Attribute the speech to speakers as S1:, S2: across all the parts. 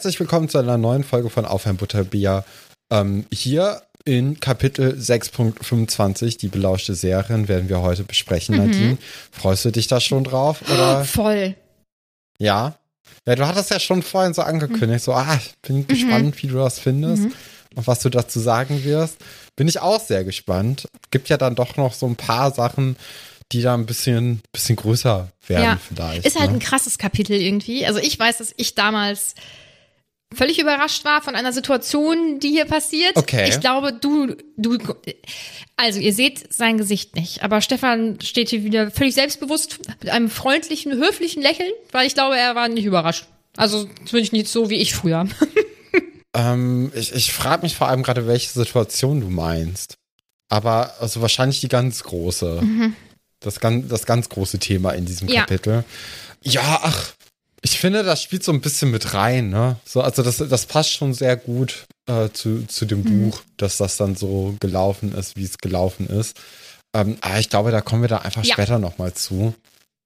S1: Herzlich willkommen zu einer neuen Folge von Aufwärm Butterbier. Ähm, hier in Kapitel 6.25, die belauschte Serien, werden wir heute besprechen, Nadine. Freust du dich da schon drauf? Oder?
S2: Voll.
S1: Ja. Ja, du hattest ja schon vorhin so angekündigt, so, ah, ich bin gespannt, wie du das findest und was du dazu sagen wirst. Bin ich auch sehr gespannt. Gibt ja dann doch noch so ein paar Sachen, die da ein bisschen, bisschen größer werden
S2: Ja.
S1: vielleicht.
S2: Ist halt
S1: ne?
S2: ein krasses Kapitel irgendwie. Also ich weiß, dass ich damals völlig überrascht war von einer Situation, die hier passiert.
S1: Okay.
S2: Ich glaube, du, du, also ihr seht sein Gesicht nicht, aber Stefan steht hier wieder völlig selbstbewusst mit einem freundlichen, höflichen Lächeln, weil ich glaube, er war nicht überrascht. Also zumindest nicht so wie ich früher.
S1: Ähm, ich ich frage mich vor allem gerade, welche Situation du meinst. Aber also wahrscheinlich die ganz große. Das, ganz, das ganz große Thema in diesem
S2: Mhm. Ja.
S1: Kapitel. Ja, ach, ich finde, das spielt so ein bisschen mit rein, ne? So, also das, das passt schon sehr gut äh, zu, zu dem
S2: Mhm.
S1: Buch, dass das dann so gelaufen ist, wie es gelaufen ist. Ähm, aber ich glaube, da kommen wir da einfach
S2: Ja.
S1: später nochmal zu.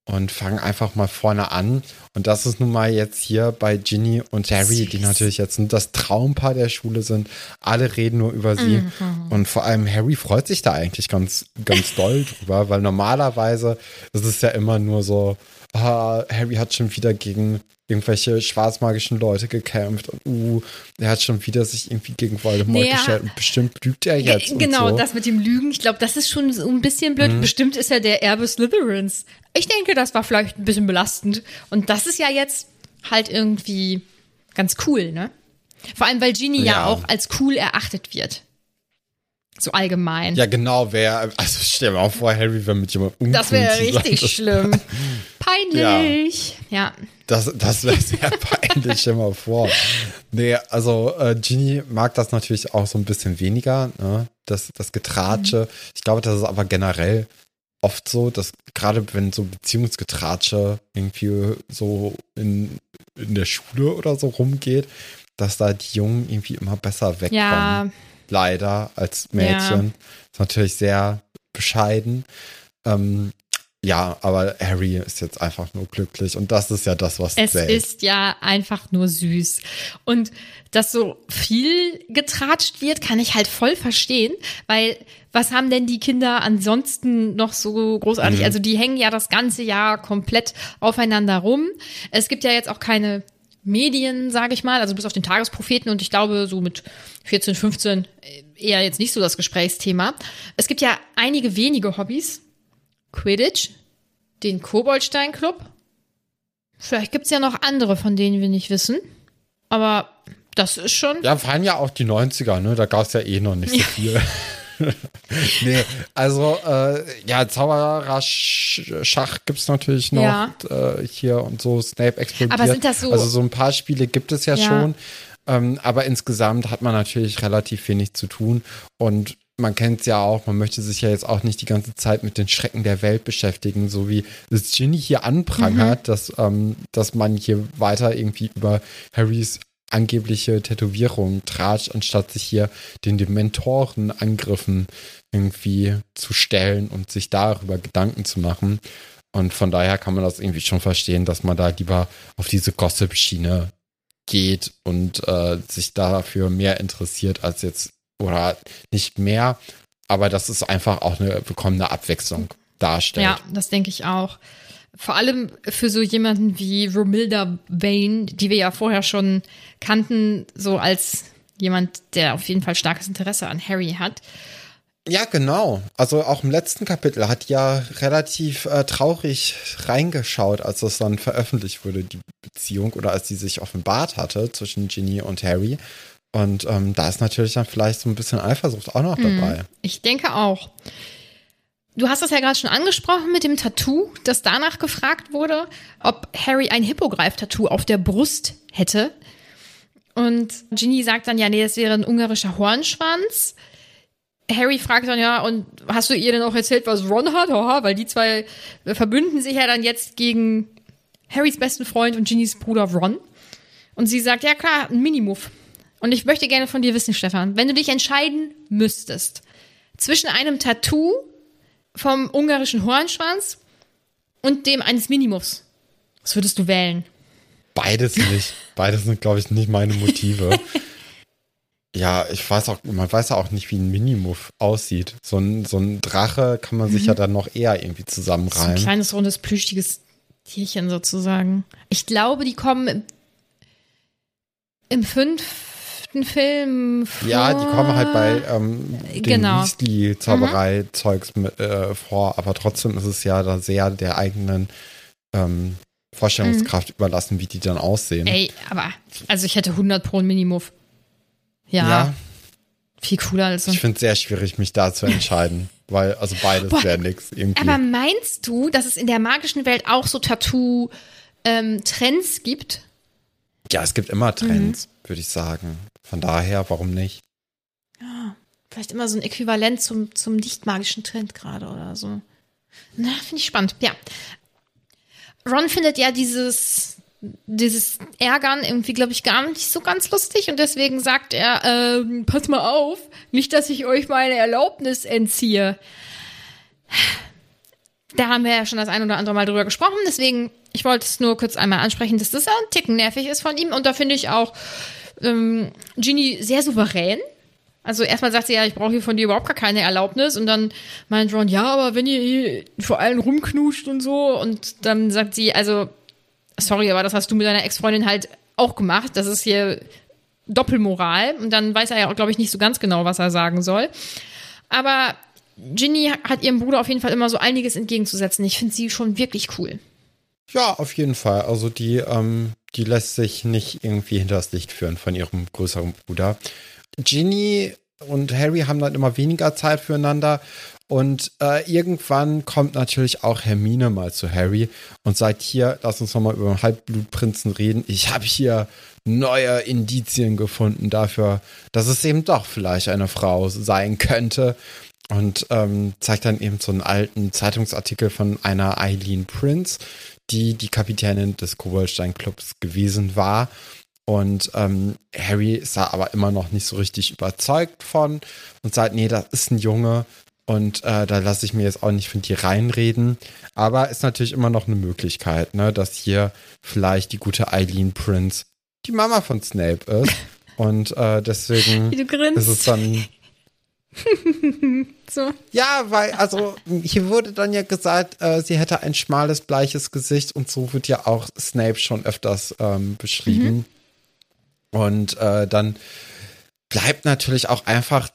S1: Und fangen einfach mal vorne an. Und das ist nun mal jetzt hier bei Ginny und Harry, die natürlich jetzt das Traumpaar der Schule sind. Alle reden nur über sie. Und vor allem Harry freut sich da eigentlich ganz, ganz doll drüber, weil normalerweise ist es ja immer nur so, ah, Harry hat schon wieder gegen irgendwelche schwarzmagischen Leute gekämpft und uh, er hat schon wieder sich irgendwie gegen Voldemort
S2: Naja.
S1: gestellt und bestimmt lügt er jetzt.
S2: Ge- genau,
S1: so.
S2: das mit dem Lügen, ich glaube, das ist schon so ein bisschen blöd. Bestimmt ist er der Erbe Slytherins. Ich denke, das war vielleicht ein bisschen belastend. Und das ist ja jetzt halt irgendwie ganz cool, ne? Vor allem, weil Ginny ja,
S1: Ja.
S2: auch als cool erachtet wird. So allgemein.
S1: Ja, genau, wer, also stell dir mal vor, Harry wäre mit jemandem uncool
S2: das wäre richtig
S1: Das-
S2: schlimm. Peinlich. Ja.
S1: Das, das wäre sehr peinlich, stell mal vor. Nee, also äh, Ginny mag das natürlich auch so ein bisschen weniger, ne? das, das Getratsche. Ich glaube, das ist aber generell oft so, dass gerade wenn so Beziehungsgetratsche irgendwie so in, in der Schule oder so rumgeht, dass da die Jungen irgendwie immer besser wegkommen.
S2: Ja.
S1: Leider als Mädchen. Ist natürlich sehr bescheiden. Ähm, ja, aber Harry ist jetzt einfach nur glücklich und das ist ja das, was
S2: Es
S1: zählt.
S2: ist ja einfach nur süß. Und dass so viel getratscht wird, kann ich halt voll verstehen, weil was haben denn die Kinder ansonsten noch so großartig? Also die hängen ja das ganze Jahr komplett aufeinander rum. Es gibt ja jetzt auch keine Medien, sage ich mal, also bis auf den Tagespropheten und ich glaube so mit 14, 15 eher jetzt nicht so das Gesprächsthema. Es gibt ja einige wenige Hobbys. Quidditch, den Koboldstein Club, Vielleicht gibt's ja noch andere, von denen wir nicht wissen. Aber das ist schon.
S1: Ja, waren ja auch die 90er, ne? Da gab es ja eh noch nicht so viel. nee, also äh, ja, Zauberer-Schach gibt es natürlich noch
S2: Ja.
S1: äh, hier und so. Snape explodiert.
S2: Aber sind das so-
S1: Also so ein paar Spiele gibt es ja,
S2: Ja.
S1: schon. Ähm, aber insgesamt hat man natürlich relativ wenig zu tun. Und man kennt es ja auch, man möchte sich ja jetzt auch nicht die ganze Zeit mit den Schrecken der Welt beschäftigen, so wie es Ginny hier anprangert, dass, ähm, dass man hier weiter irgendwie über Harrys angebliche Tätowierung tratscht, anstatt sich hier den Dementoren-Angriffen irgendwie zu stellen und sich darüber Gedanken zu machen. Und von daher kann man das irgendwie schon verstehen, dass man da lieber auf diese Gossip-Schiene geht und äh, sich dafür mehr interessiert als jetzt, oder nicht mehr, aber dass es einfach auch eine bekommene Abwechslung darstellt.
S2: Ja, das denke ich auch. Vor allem für so jemanden wie Romilda Vane, die wir ja vorher schon kannten, so als jemand, der auf jeden Fall starkes Interesse an Harry hat.
S1: Ja, genau. Also auch im letzten Kapitel hat ja relativ äh, traurig reingeschaut, als das dann veröffentlicht wurde, die Beziehung, oder als sie sich offenbart hatte zwischen Ginny und Harry. Und ähm, da ist natürlich dann vielleicht so ein bisschen Eifersucht auch noch dabei.
S2: Ich denke auch. Du hast das ja gerade schon angesprochen mit dem Tattoo, das danach gefragt wurde, ob Harry ein Hippogreif-Tattoo auf der Brust hätte. Und Ginny sagt dann, ja, nee, das wäre ein ungarischer Hornschwanz. Harry fragt dann, ja, und hast du ihr denn auch erzählt, was Ron hat? Haha, weil die zwei verbünden sich ja dann jetzt gegen Harrys besten Freund und Ginnys Bruder Ron. Und sie sagt, ja klar, ein Minimove. Und ich möchte gerne von dir wissen, Stefan, wenn du dich entscheiden müsstest zwischen einem Tattoo vom ungarischen Hornschwanz und dem eines Minimoves, was würdest du wählen?
S1: Beides nicht. Beides sind, glaube ich, nicht meine Motive. ja, ich weiß auch, man weiß ja auch nicht, wie ein Minimove aussieht. So ein, so ein Drache kann man sich ja dann noch eher irgendwie
S2: So ein kleines, rundes, plüschiges Tierchen sozusagen. Ich glaube, die kommen im, im fünften Film vor.
S1: Ja, die kommen halt bei ähm, den
S2: Genau.
S1: Weasley-Zauberei-Zeugs mit, äh, vor, aber trotzdem ist es ja da sehr der eigenen ähm, Vorstellungskraft überlassen, wie die dann aussehen.
S2: Ey, aber, also ich hätte 100 pro ein Minimove. Ja,
S1: ja,
S2: viel cooler als so
S1: ich finde es sehr schwierig, mich da zu entscheiden, weil also beides wäre nix irgendwie.
S2: Aber meinst du, dass es in der magischen Welt auch so Tattoo-Trends gibt?
S1: Ja, es gibt immer Trends,
S2: Mhm.
S1: würde ich sagen. Von daher, warum nicht?
S2: Vielleicht immer so ein Äquivalent zum, zum nicht-magischen Trend gerade oder so. Na, finde ich spannend. Ja. Ron findet ja dieses, dieses Ärgern irgendwie, glaube ich, gar nicht so ganz lustig und deswegen sagt er, ähm, pass mal auf, nicht, dass ich euch meine Erlaubnis entziehe. Da haben wir ja schon das ein oder andere Mal drüber gesprochen, deswegen, ich wollte es nur kurz einmal ansprechen, dass das ein Ticken nervig ist von ihm und da finde ich auch ähm, Ginny sehr souverän. Also erstmal sagt sie ja, ich brauche hier von dir überhaupt gar keine Erlaubnis und dann meint Ron, ja, aber wenn ihr vor allen rumknuscht und so und dann sagt sie, also sorry, aber das hast du mit deiner Ex-Freundin halt auch gemacht, das ist hier Doppelmoral und dann weiß er ja auch, glaube ich, nicht so ganz genau, was er sagen soll. Aber Ginny hat ihrem Bruder auf jeden Fall immer so einiges entgegenzusetzen. Ich finde sie schon wirklich cool.
S1: Ja, auf jeden Fall. Also die, ähm, die lässt sich nicht irgendwie hinters Licht führen von ihrem größeren Bruder. Ginny und Harry haben dann immer weniger Zeit füreinander. Und äh, irgendwann kommt natürlich auch Hermine mal zu Harry und sagt hier, lass uns nochmal über den Halbblutprinzen reden. Ich habe hier neue Indizien gefunden dafür, dass es eben doch vielleicht eine Frau sein könnte. Und ähm, zeigt dann eben so einen alten Zeitungsartikel von einer Eileen Prince, die die Kapitänin des Koboldstein-Clubs gewesen war. Und ähm, Harry ist da aber immer noch nicht so richtig überzeugt von und sagt, nee, das ist ein Junge und äh, da lasse ich mir jetzt auch nicht von dir reinreden. Aber ist natürlich immer noch eine Möglichkeit, ne, dass hier vielleicht die gute Eileen Prince die Mama von Snape ist. Und äh, deswegen ist es dann
S2: So.
S1: ja, weil, also, hier wurde dann ja gesagt, äh, sie hätte ein schmales, bleiches Gesicht und so wird ja auch Snape schon öfters ähm, beschrieben. Und äh, dann bleibt natürlich auch einfach,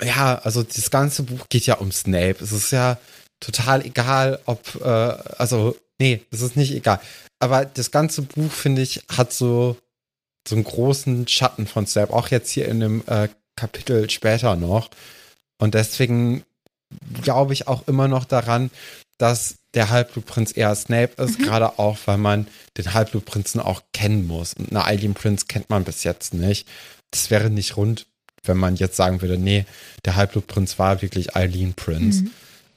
S1: ja, also das ganze Buch geht ja um Snape. Es ist ja total egal, ob, äh, also, nee, es ist nicht egal. Aber das ganze Buch, finde ich, hat so so einen großen Schatten von Snape, auch jetzt hier in dem äh, Kapitel später noch. Und deswegen glaube ich auch immer noch daran, dass der Halbblutprinz eher Snape ist, gerade auch, weil man den Halbblutprinzen auch kennen muss. Und eine Eileen Prince kennt man bis jetzt nicht. Das wäre nicht rund, wenn man jetzt sagen würde, nee, der Halbblutprinz war wirklich Eileen Prince.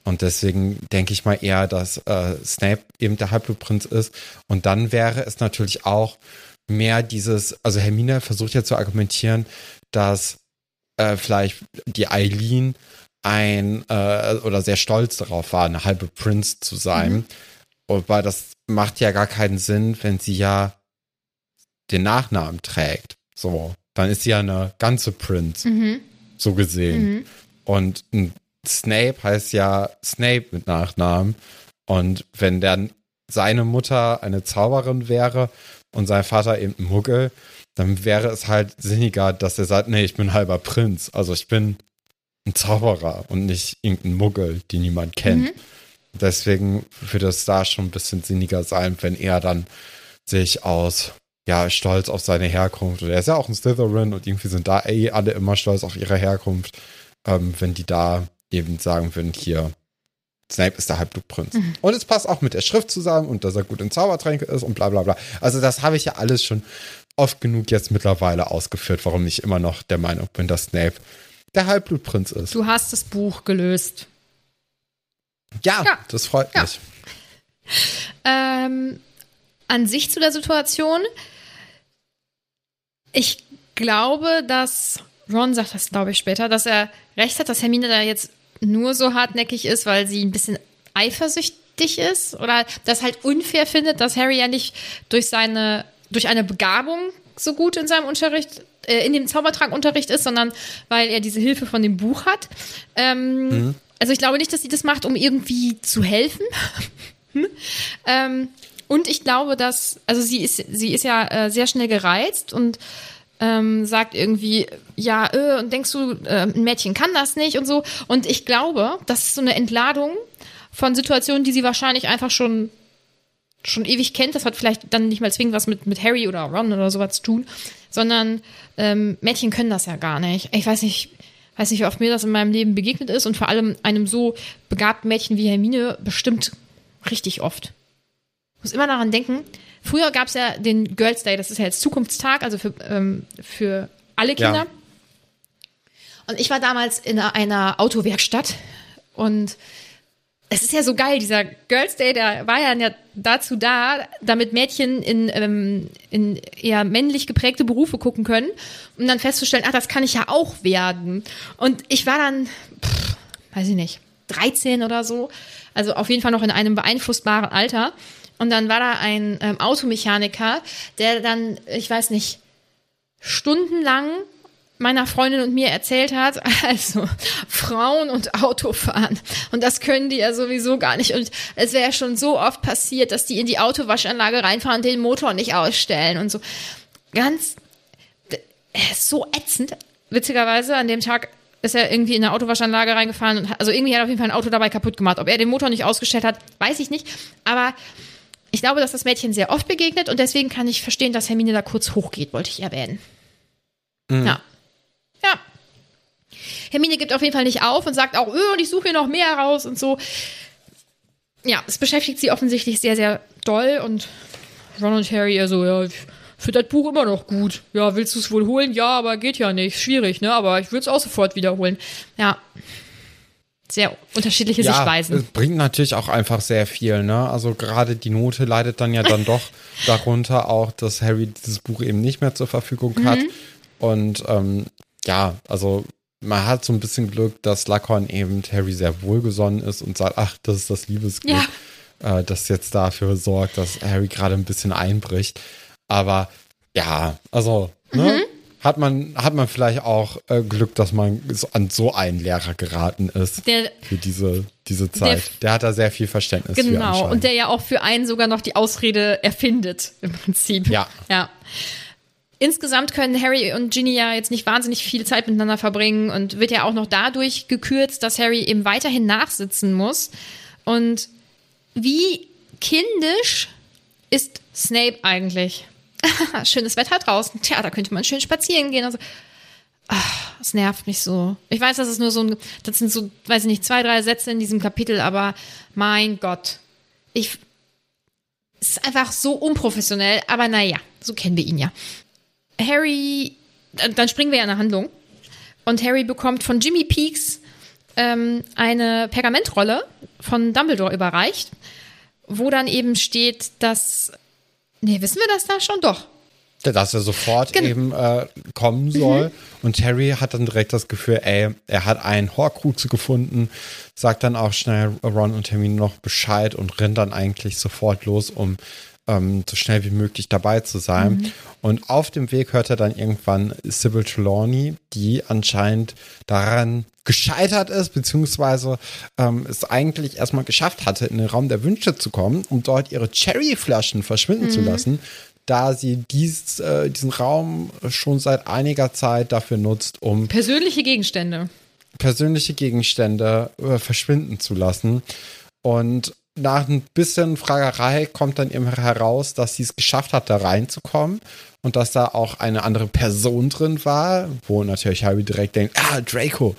S1: Und deswegen denke ich mal eher, dass äh, Snape eben der Halbblutprinz ist. Und dann wäre es natürlich auch mehr dieses, also Hermine versucht ja zu argumentieren, dass äh, vielleicht die Eileen ein äh, oder sehr stolz darauf war, eine halbe Prince zu sein. Aber das macht ja gar keinen Sinn, wenn sie ja den Nachnamen trägt. So, dann ist sie ja eine ganze Prince,
S2: Mhm.
S1: so gesehen. Und ein Snape heißt ja Snape mit Nachnamen. Und wenn dann seine Mutter eine Zauberin wäre und sein Vater eben ein Muggel, dann wäre es halt sinniger, dass er sagt, nee, ich bin halber Prinz. Also ich bin ein Zauberer und nicht irgendein Muggel, den niemand kennt. Deswegen würde es da schon ein bisschen sinniger sein, wenn er dann sich aus, ja, stolz auf seine Herkunft, und er ist ja auch ein Slytherin und irgendwie sind da eh alle immer stolz auf ihre Herkunft, ähm, wenn die da eben sagen würden, hier, Snape ist der Halbblutprinz. Und es passt auch mit der Schrift zusammen und dass er gut in Zaubertränke ist und bla bla bla. Also das habe ich ja alles schon oft genug jetzt mittlerweile ausgeführt, warum ich immer noch der Meinung bin, dass Snape der Halbblutprinz ist.
S2: Du hast das Buch gelöst.
S1: Ja,
S2: Ja.
S1: das freut
S2: Ja.
S1: mich.
S2: Ähm, an sich zu der Situation. Ich glaube, dass Ron sagt das, glaube ich, später, dass er recht hat, dass Hermine da jetzt nur so hartnäckig ist, weil sie ein bisschen eifersüchtig ist oder das halt unfair findet, dass Harry ja nicht durch seine, durch eine Begabung so gut in seinem Unterricht, äh, in dem Zaubertrankunterricht ist, sondern weil er diese Hilfe von dem Buch hat. Ähm, Also ich glaube nicht, dass sie das macht, um irgendwie zu helfen. Ähm, und ich glaube, dass, also sie ist, sie ist ja äh, sehr schnell gereizt und ähm, sagt irgendwie, ja, äh, und denkst du, äh, ein Mädchen kann das nicht und so. Und ich glaube, das ist so eine Entladung von Situationen, die sie wahrscheinlich einfach schon schon ewig kennt. Das hat vielleicht dann nicht mal zwingend was mit, mit Harry oder Ron oder sowas zu tun, sondern ähm, Mädchen können das ja gar nicht. Ich weiß nicht, weiß nicht, wie oft mir das in meinem Leben begegnet ist und vor allem einem so begabten Mädchen wie Hermine bestimmt richtig oft. Ich muss immer daran denken, früher gab es ja den Girls Day, das ist ja jetzt Zukunftstag, also für, ähm, für alle Kinder.
S1: Ja.
S2: Und ich war damals in einer Autowerkstatt und es ist ja so geil, dieser Girls Day, der war ja dazu da, damit Mädchen in, ähm, in eher männlich geprägte Berufe gucken können, um dann festzustellen, ach, das kann ich ja auch werden. Und ich war dann, pff, weiß ich nicht, 13 oder so, also auf jeden Fall noch in einem beeinflussbaren Alter. Und dann war da ein ähm, Automechaniker, der dann, ich weiß nicht, stundenlang meiner Freundin und mir erzählt hat, also Frauen und Autofahren. Und das können die ja sowieso gar nicht. Und es wäre schon so oft passiert, dass die in die Autowaschanlage reinfahren und den Motor nicht ausstellen und so. Ganz ist so ätzend. Witzigerweise, an dem Tag ist er irgendwie in eine Autowaschanlage reingefahren und also irgendwie hat er auf jeden Fall ein Auto dabei kaputt gemacht. Ob er den Motor nicht ausgestellt hat, weiß ich nicht. Aber ich glaube, dass das Mädchen sehr oft begegnet und deswegen kann ich verstehen, dass Hermine da kurz hochgeht, wollte ich erwähnen. Ja. Ja. Hermine gibt auf jeden Fall nicht auf und sagt auch, öh, und ich suche hier noch mehr raus und so. Ja, es beschäftigt sie offensichtlich sehr, sehr doll und Ron und Harry eher so, ja, ich finde das Buch immer noch gut. Ja, willst du es wohl holen? Ja, aber geht ja nicht. Schwierig, ne? Aber ich würde es auch sofort wiederholen. Ja. Sehr unterschiedliche
S1: Ja,
S2: Sichtweisen.
S1: es bringt natürlich auch einfach sehr viel, ne? Also gerade die Note leidet dann ja dann doch darunter auch, dass Harry dieses Buch eben nicht mehr zur Verfügung hat.
S2: Mhm.
S1: Und ähm, ja, also man hat so ein bisschen Glück, dass Lackhorn eben Harry sehr wohlgesonnen ist und sagt, ach, das ist das Liebesglück, äh, das jetzt dafür sorgt, dass Harry gerade ein bisschen einbricht. Aber ja, also, ne?
S2: Mhm.
S1: Hat man, hat man vielleicht auch äh, Glück, dass man an so einen Lehrer geraten ist
S2: Der,
S1: für diese, diese Zeit. Der, hat da sehr viel Verständnis für
S2: Genau, und der ja auch für einen sogar noch die Ausrede erfindet, im Prinzip.
S1: Ja.
S2: Ja. Insgesamt können Harry und Ginny ja jetzt nicht wahnsinnig viel Zeit miteinander verbringen und wird ja auch noch dadurch gekürzt, dass Harry eben weiterhin nachsitzen muss. Und wie kindisch ist Snape eigentlich? schönes Wetter draußen. Tja, da könnte man schön spazieren gehen. Also, ach, es nervt mich so. Ich weiß, das ist nur so ein, das sind so, weiß ich nicht, zwei, drei Sätze in diesem Kapitel, aber mein Gott. Ich, es ist einfach so unprofessionell, aber naja, so kennen wir ihn ja. Harry, dann springen wir ja in eine Handlung. Und Harry bekommt von Jimmy Peaks ähm, eine Pergamentrolle von Dumbledore überreicht, wo dann eben steht, dass. Nee, wissen wir das da schon? Doch.
S1: Dass er sofort
S2: Genau.
S1: eben äh, kommen soll. Und Harry hat dann direkt das Gefühl, ey, er hat einen Horcrux gefunden, sagt dann auch schnell Ron und Hermine noch Bescheid und rennt dann eigentlich sofort los, um ähm, so schnell wie möglich dabei zu sein. Und auf dem Weg hört er dann irgendwann Sybil Trelawney, die anscheinend daran gescheitert ist, beziehungsweise ähm, es eigentlich erstmal geschafft hatte, in den Raum der Wünsche zu kommen, um dort ihre Cherryflaschen verschwinden zu lassen, da sie dies, äh, diesen Raum schon seit einiger Zeit dafür nutzt, um
S2: Persönliche Gegenstände.
S1: persönliche Gegenstände äh, verschwinden zu lassen. Und nach ein bisschen Fragerei kommt dann eben heraus, dass sie es geschafft hat, da reinzukommen und dass da auch eine andere Person drin war, wo natürlich Harry direkt denkt, ah, Draco.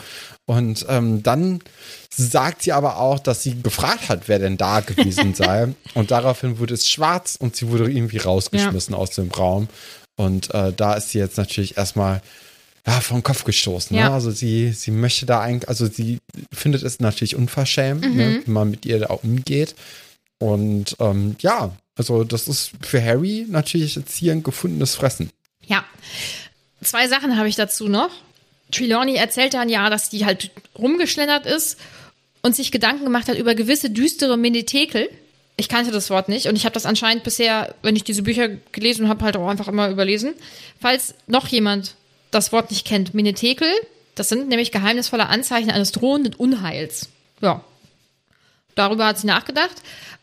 S1: Und ähm, dann sagt sie aber auch, dass sie gefragt hat, wer denn da gewesen sei. und daraufhin wurde es schwarz und sie wurde irgendwie rausgeschmissen aus dem Raum. Und äh, da ist sie jetzt natürlich erstmal ja, vom Kopf gestoßen.
S2: Ja.
S1: Ne? Also sie, sie möchte da eigentlich, also sie findet es natürlich unverschämt, ne, wie man mit ihr da umgeht. Und ähm, ja, also das ist für Harry natürlich jetzt hier ein gefundenes Fressen.
S2: Ja. Zwei Sachen habe ich dazu noch. Trelawney erzählt dann ja, dass die halt rumgeschlendert ist und sich Gedanken gemacht hat über gewisse düstere Menetekel. Ich kannte das Wort nicht und ich habe das anscheinend bisher, wenn ich diese Bücher gelesen habe, halt auch einfach immer überlesen. Falls noch jemand das Wort nicht kennt, Menetekel, das sind nämlich geheimnisvolle Anzeichen eines drohenden Unheils. Ja. Darüber hat sie nachgedacht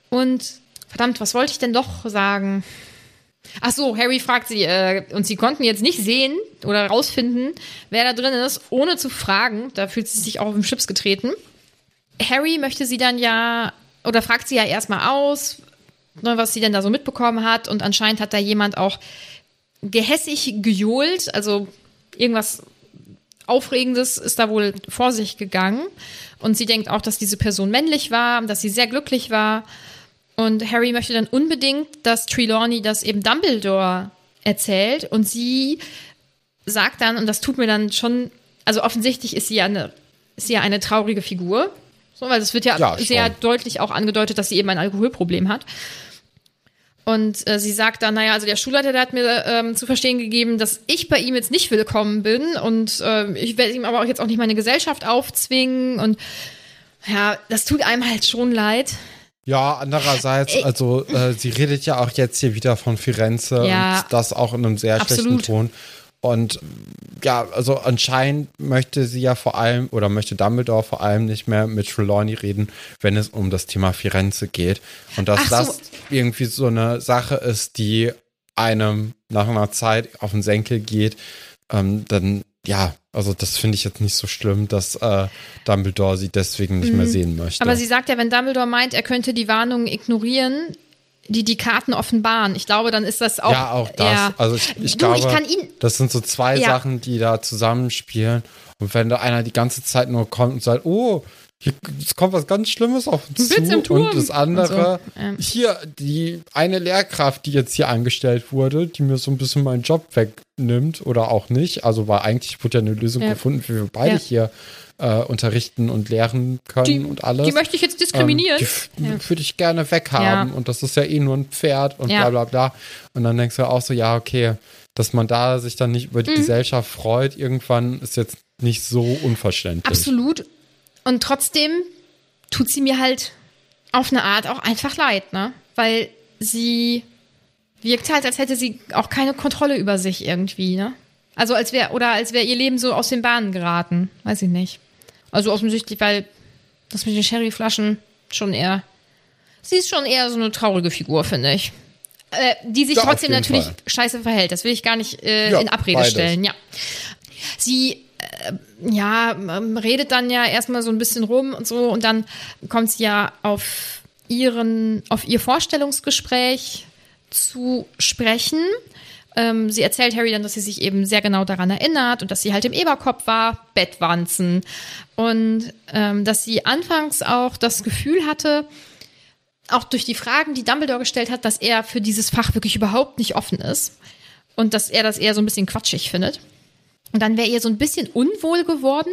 S2: und verdammt, was wollte ich denn doch sagen? Ach so, Harry fragt sie, äh, und sie konnten jetzt nicht sehen oder rausfinden, wer da drin ist, ohne zu fragen. Da fühlt sie sich auch auf den Chips getreten. Harry möchte sie dann ja, oder fragt sie ja erstmal aus, ne, was sie denn da so mitbekommen hat. Und anscheinend hat da jemand auch gehässig gejohlt, also irgendwas Aufregendes ist da wohl vor sich gegangen. Und sie denkt auch, dass diese Person männlich war, dass sie sehr glücklich war. Und Harry möchte dann unbedingt, dass Trelawney das eben Dumbledore erzählt. Und sie sagt dann, und das tut mir dann schon, also offensichtlich ist sie ja eine, ist sie ja eine traurige Figur. So, weil es wird ja,
S1: Ja,
S2: sehr deutlich auch angedeutet, dass sie eben ein Alkoholproblem hat. Und äh, sie sagt dann, naja, also der Schulleiter, der hat mir ähm, zu verstehen gegeben, dass ich bei ihm jetzt nicht willkommen bin und äh, ich werde ihm aber auch jetzt auch nicht meine Gesellschaft aufzwingen und ja, das tut einem halt schon leid.
S1: Ja, andererseits,
S2: Ey.
S1: also äh, sie redet ja auch jetzt hier wieder von Firenze
S2: Ja.
S1: und das auch in einem sehr
S2: Absolut.
S1: schlechten Ton. Und ja, also anscheinend möchte sie ja vor allem oder möchte Dumbledore vor allem nicht mehr mit Trelawney reden, wenn es um das Thema Firenze geht. Und dass
S2: so.
S1: das irgendwie so eine Sache ist, die einem nach einer Zeit auf den Senkel geht, ähm, dann ja, also das finde ich jetzt nicht so schlimm, dass äh, Dumbledore sie deswegen nicht mehr sehen möchte.
S2: Mhm. Aber sie sagt ja, wenn Dumbledore meint, er könnte die Warnungen ignorieren, die die Karten offenbaren. Ich glaube, dann ist das auch.
S1: ja, auch das.
S2: Ja.
S1: Also ich, ich
S2: du,
S1: glaube,
S2: ich
S1: das sind so zwei
S2: Ja.
S1: Sachen, die da zusammenspielen. Und wenn da einer die ganze Zeit nur kommt und sagt, oh, hier es kommt was ganz Schlimmes auf uns zu. Und das andere,
S2: Und so, ja.
S1: hier, die eine Lehrkraft, die jetzt hier angestellt wurde, die mir so ein bisschen meinen Job wegnimmt oder auch nicht. Also weil eigentlich wurde ja eine Lösung
S2: Ja.
S1: gefunden, wie wir beide
S2: Ja.
S1: hier äh, unterrichten und lehren können
S2: Die,
S1: und alles.
S2: die möchte ich jetzt diskriminieren.
S1: Ähm, die
S2: Ja.
S1: würde ich gerne weghaben und das ist ja eh nur ein Pferd und bla bla bla. Und dann denkst du auch so, ja, okay, dass man da sich dann nicht
S2: Mhm.
S1: über die Gesellschaft freut, irgendwann ist jetzt nicht so unverständlich.
S2: Absolut. Und trotzdem tut sie mir halt auf eine Art auch einfach leid, ne? Weil sie wirkt halt, als hätte sie auch keine Kontrolle über sich irgendwie, ne? Also als wäre, oder als wäre ihr Leben so aus den Bahnen geraten. Weiß ich nicht. Also offensichtlich, weil das mit den Sherryflaschen schon eher. Sie ist schon eher so eine traurige Figur, finde ich. Äh, die sich
S1: Ja,
S2: trotzdem natürlich
S1: Fall.
S2: scheiße verhält. Das will ich gar nicht äh,
S1: Ja,
S2: in Abrede
S1: beides.
S2: stellen, ja. Sie ja, ähm, redet dann ja erstmal so ein bisschen rum und so und dann kommt sie ja auf ihren, auf ihr Vorstellungsgespräch zu sprechen, Ähm, sie erzählt Harry dann, dass sie sich eben sehr genau daran erinnert und dass sie halt im Eberkopf war, Bettwanzen. Und ähm, dass sie anfangs auch das Gefühl hatte, auch durch die Fragen, die Dumbledore gestellt hat, dass er für dieses Fach wirklich überhaupt nicht offen ist. Und dass er das eher so ein bisschen quatschig findet. Und dann wäre ihr so ein bisschen unwohl geworden.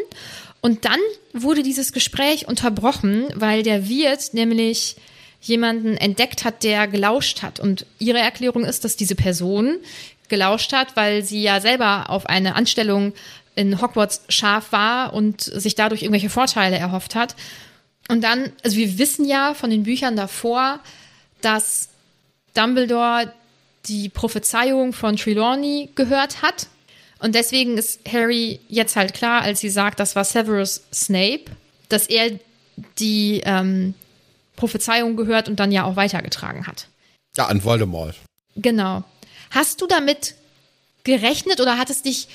S2: Und dann wurde dieses Gespräch unterbrochen, weil der Wirt nämlich jemanden entdeckt hat, der gelauscht hat. Und ihre Erklärung ist, dass diese Person gelauscht hat, weil sie ja selber auf eine Anstellung in Hogwarts scharf war und sich dadurch irgendwelche Vorteile erhofft hat. Und dann, also wir wissen ja von den Büchern davor, dass Dumbledore die Prophezeiung von Trelawney gehört hat. Und deswegen ist Harry jetzt halt klar, als sie sagt, das war Severus Snape, dass er die ähm, Prophezeiung gehört und dann ja auch weitergetragen hat.
S1: Ja, an Voldemort.
S2: Genau. Hast du damit gerechnet oder hat es dich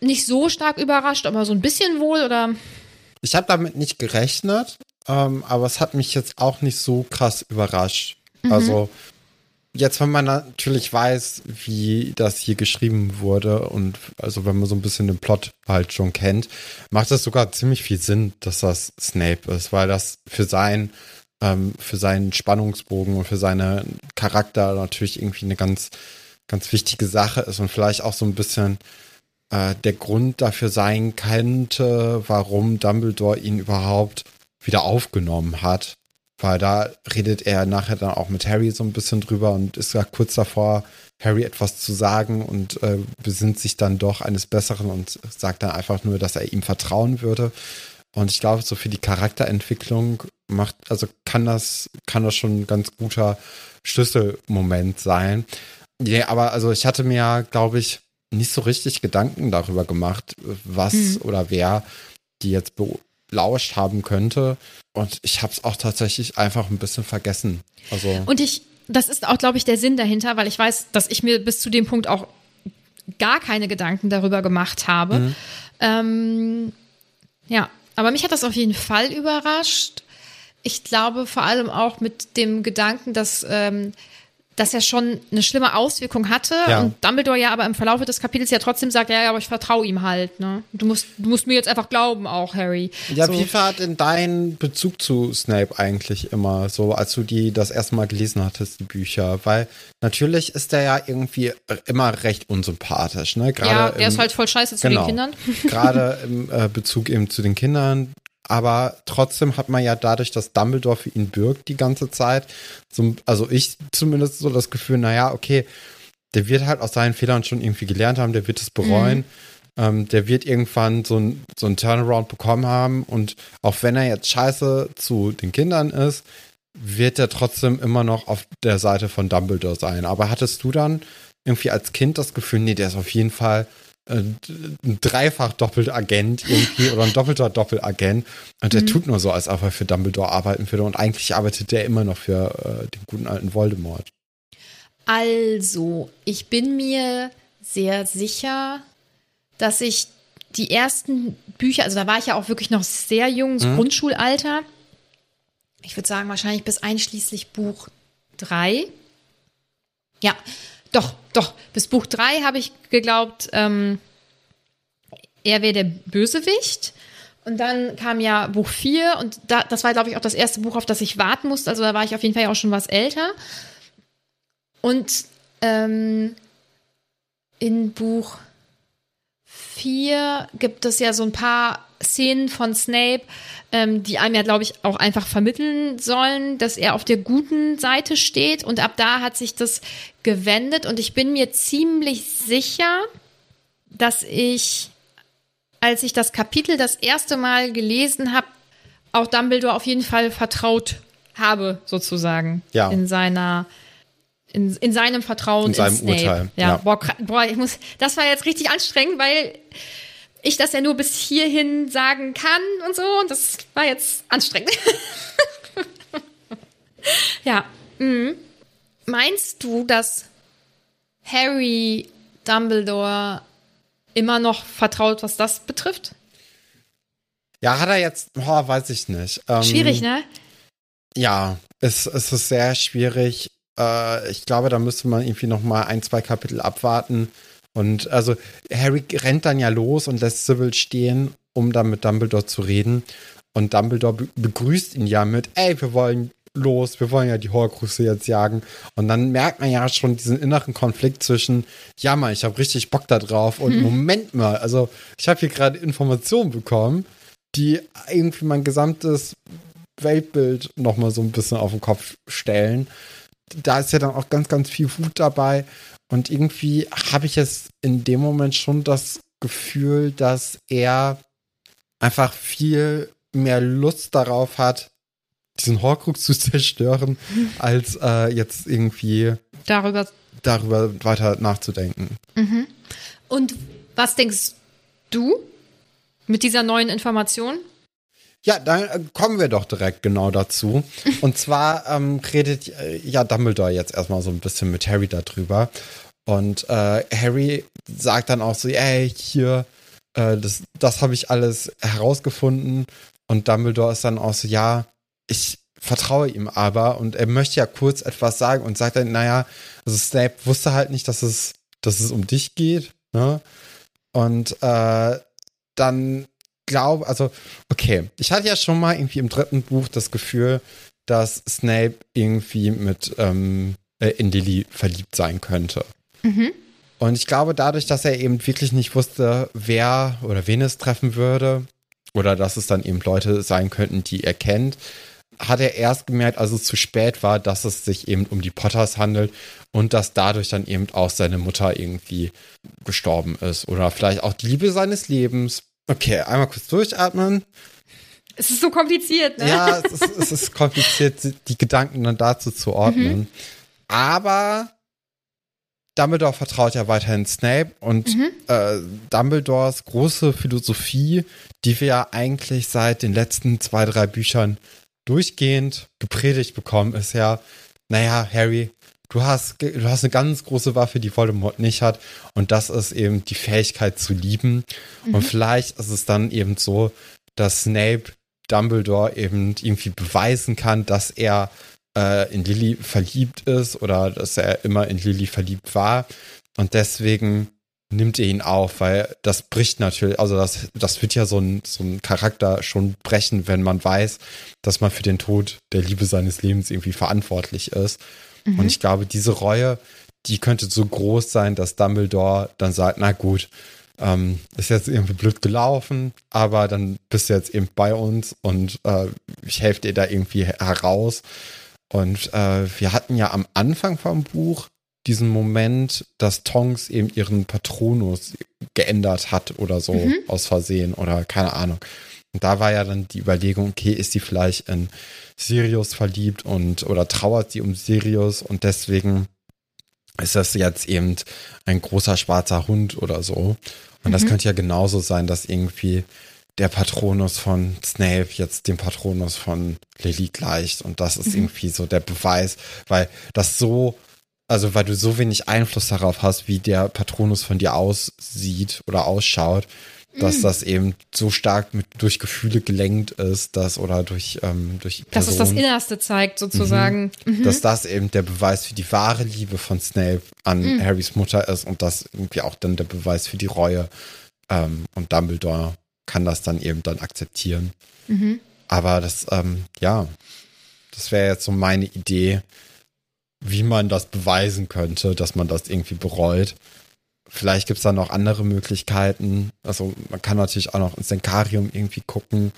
S2: nicht so stark überrascht, aber so ein bisschen wohl oder?
S1: Ich habe damit nicht gerechnet, ähm, aber es hat mich jetzt auch nicht so krass überrascht. Mhm. Also jetzt, wenn man natürlich weiß, wie das hier geschrieben wurde und also wenn man so ein bisschen den Plot halt schon kennt, macht es sogar ziemlich viel Sinn, dass das Snape ist, weil das für sein ähm, für seinen Spannungsbogen und für seinen Charakter natürlich irgendwie eine ganz ganz wichtige Sache ist und vielleicht auch so ein bisschen äh, der Grund dafür sein könnte, warum Dumbledore ihn überhaupt wieder aufgenommen hat. Weil da redet er nachher dann auch mit Harry so ein bisschen drüber und ist ja kurz davor, Harry etwas zu sagen und äh, besinnt sich dann doch eines Besseren und sagt dann einfach nur, dass er ihm vertrauen würde. Und ich glaube, so für die Charakterentwicklung macht, also kann das, kann das schon ein ganz guter Schlüsselmoment sein. Ja, aber also ich hatte mir, glaube ich, nicht so richtig Gedanken darüber gemacht, was mhm. oder wer die jetzt belauscht haben könnte. Und ich habe es auch tatsächlich einfach ein bisschen vergessen. Also
S2: und ich, das ist auch, glaube ich, der Sinn dahinter, weil ich weiß, dass ich mir bis zu dem Punkt auch gar keine Gedanken darüber gemacht habe. Mhm. Ähm, ja, aber mich hat das auf jeden Fall überrascht. Ich glaube vor allem auch mit dem Gedanken, dass ähm, das ja schon eine schlimme Auswirkung hatte ja. und Dumbledore ja aber im Verlauf des Kapitels ja trotzdem sagt, ja, ja, aber ich vertraue ihm halt, ne? Du musst, du musst mir jetzt einfach glauben auch, Harry.
S1: Ja, so. wie war denn dein Bezug zu Snape eigentlich immer so, als du die das erste Mal gelesen hattest, die Bücher? Weil natürlich ist der ja irgendwie immer recht unsympathisch, ne?
S2: Gerade ja, der im, ist halt voll scheiße zu genau, den Kindern.
S1: Gerade im äh, Bezug eben zu den Kindern, aber trotzdem hat man ja dadurch, dass Dumbledore für ihn bürgt die ganze Zeit, so, also ich zumindest so das Gefühl, naja, okay, der wird halt aus seinen Fehlern schon irgendwie gelernt haben, der wird es bereuen. Mhm. Ähm, der wird irgendwann so ein, so ein Turnaround bekommen haben und auch wenn er jetzt scheiße zu den Kindern ist, wird er trotzdem immer noch auf der Seite von Dumbledore sein. Aber hattest du dann irgendwie als Kind das Gefühl, nee, der ist auf jeden Fall ein dreifach Doppelagent irgendwie oder ein doppelter Doppelagent und der mhm. tut nur so, als ob er für Dumbledore arbeiten würde und eigentlich arbeitet der immer noch für äh, den guten alten Voldemort.
S2: Also, ich bin mir sehr sicher, dass ich die ersten Bücher, also da war ich ja auch wirklich noch sehr jung, so mhm. Grundschulalter. Ich würde sagen, wahrscheinlich bis einschließlich Buch 3. Ja, doch, doch. Bis Buch 3 habe ich geglaubt, ähm, er wäre der Bösewicht. Und dann kam ja Buch 4 und da, das war, glaube ich, auch das erste Buch, auf das ich warten musste. Also da war ich auf jeden Fall auch schon was älter. Und ähm, in Buch 4 gibt es ja so ein paar Szenen von Snape, ähm, die einem ja, glaube ich, auch einfach vermitteln sollen, dass er auf der guten Seite steht. Und ab da hat sich das gewendet. Und ich bin mir ziemlich sicher, dass ich, als ich das Kapitel das erste Mal gelesen habe, auch Dumbledore auf jeden Fall vertraut habe, sozusagen. Ja. In seiner in, in seinem Vertrauen
S1: in seinem in Urteil.
S2: Ja, ja. Boah, boah, ich muss, das war jetzt richtig anstrengend, weil ich das ja nur bis hierhin sagen kann und so. Und das war jetzt anstrengend. ja. Mhm. Meinst du, dass Harry Dumbledore immer noch vertraut, was das betrifft?
S1: Ja, hat er jetzt, oh, weiß ich nicht.
S2: Ähm, schwierig, ne?
S1: Ja, es, es ist sehr schwierig. Äh, ich glaube, da müsste man irgendwie noch mal ein, zwei Kapitel abwarten. Und also Harry rennt dann ja los und lässt Sybil stehen, um dann mit Dumbledore zu reden. Und Dumbledore be begrüßt ihn ja mit, ey, wir wollen los, wir wollen ja die Horcruxe jetzt jagen. Und dann merkt man ja schon diesen inneren Konflikt zwischen, ja Mann, ich habe richtig Bock da drauf und Moment mal, also ich habe hier gerade Informationen bekommen, die irgendwie mein gesamtes Weltbild nochmal so ein bisschen auf den Kopf stellen. Da ist ja dann auch ganz, ganz viel Wut dabei. Und irgendwie habe ich jetzt in dem Moment schon das Gefühl, dass er einfach viel mehr Lust darauf hat, diesen Horcrux zu zerstören, als äh, jetzt irgendwie
S2: Darüber.
S1: darüber weiter nachzudenken.
S2: Und was denkst du mit dieser neuen Information?
S1: Ja, dann äh, kommen wir doch direkt genau dazu. Und zwar ähm, redet äh, ja Dumbledore jetzt erstmal so ein bisschen mit Harry darüber. Und äh, Harry sagt dann auch so, ey, hier, äh, das, das habe ich alles herausgefunden. Und Dumbledore ist dann auch so, ja, ich vertraue ihm aber. Und er möchte ja kurz etwas sagen und sagt dann, naja, also Snape wusste halt nicht, dass es, dass es um dich geht. Ne? Und äh, dann glaube, also, okay, ich hatte ja schon mal irgendwie im dritten Buch das Gefühl, dass Snape irgendwie mit ähm, äh, in Lily verliebt sein könnte. Und ich glaube, dadurch, dass er eben wirklich nicht wusste, wer oder wen es treffen würde, oder dass es dann eben Leute sein könnten, die er kennt, hat er erst gemerkt, als es zu spät war, dass es sich eben um die Potters handelt und dass dadurch dann eben auch seine Mutter irgendwie gestorben ist. Oder vielleicht auch die Liebe seines Lebens. Okay, einmal kurz durchatmen.
S2: Es ist so kompliziert, ne?
S1: Ja, es ist, es ist kompliziert, die Gedanken dann dazu zu ordnen. Aber Dumbledore vertraut ja weiterhin Snape und äh, Dumbledores große Philosophie, die wir ja eigentlich seit den letzten zwei, drei Büchern durchgehend gepredigt bekommen, ist ja, naja, Harry, du hast, du hast eine ganz große Waffe, die Voldemort nicht hat und das ist eben die Fähigkeit zu lieben. Und vielleicht ist es dann eben so, dass Snape Dumbledore eben irgendwie beweisen kann, dass er äh, in Lily verliebt ist oder dass er immer in Lily verliebt war. Und deswegen nimmt er ihn auf, weil das bricht natürlich, also das, das wird ja so ein, so ein Charakter schon brechen, wenn man weiß, dass man für den Tod der Liebe seines Lebens irgendwie verantwortlich ist. Und ich glaube, diese Reue, die könnte so groß sein, dass Dumbledore dann sagt, na gut, ähm, ist jetzt irgendwie blöd gelaufen, aber dann bist du jetzt eben bei uns und äh, ich helfe dir da irgendwie heraus. Und äh, wir hatten ja am Anfang vom Buch diesen Moment, dass Tonks eben ihren Patronus geändert hat oder so aus Versehen oder keine Ahnung. Und da war ja dann die Überlegung, okay, ist sie vielleicht in Sirius verliebt und oder trauert sie um Sirius und deswegen ist das jetzt eben ein großer schwarzer Hund oder so. Und das könnte ja genauso sein, dass irgendwie der Patronus von Snape jetzt dem Patronus von Lily gleicht. Und das ist irgendwie so der Beweis, weil das so, also weil du so wenig Einfluss darauf hast, wie der Patronus von dir aussieht oder ausschaut, dass das eben so stark mit durch Gefühle gelenkt ist, dass oder durch ähm, durch
S2: Dass es das
S1: Person,
S2: Innerste zeigt, sozusagen. Mhm.
S1: dass das eben der Beweis für die wahre Liebe von Snape an Harrys Mutter ist und das irgendwie auch dann der Beweis für die Reue. Ähm, und Dumbledore kann das dann eben dann akzeptieren. Aber das, ähm, ja, das wäre jetzt so meine Idee, wie man das beweisen könnte, dass man das irgendwie bereut. Vielleicht gibt es da noch andere Möglichkeiten. Also man kann natürlich auch noch ins Senkarium irgendwie gucken.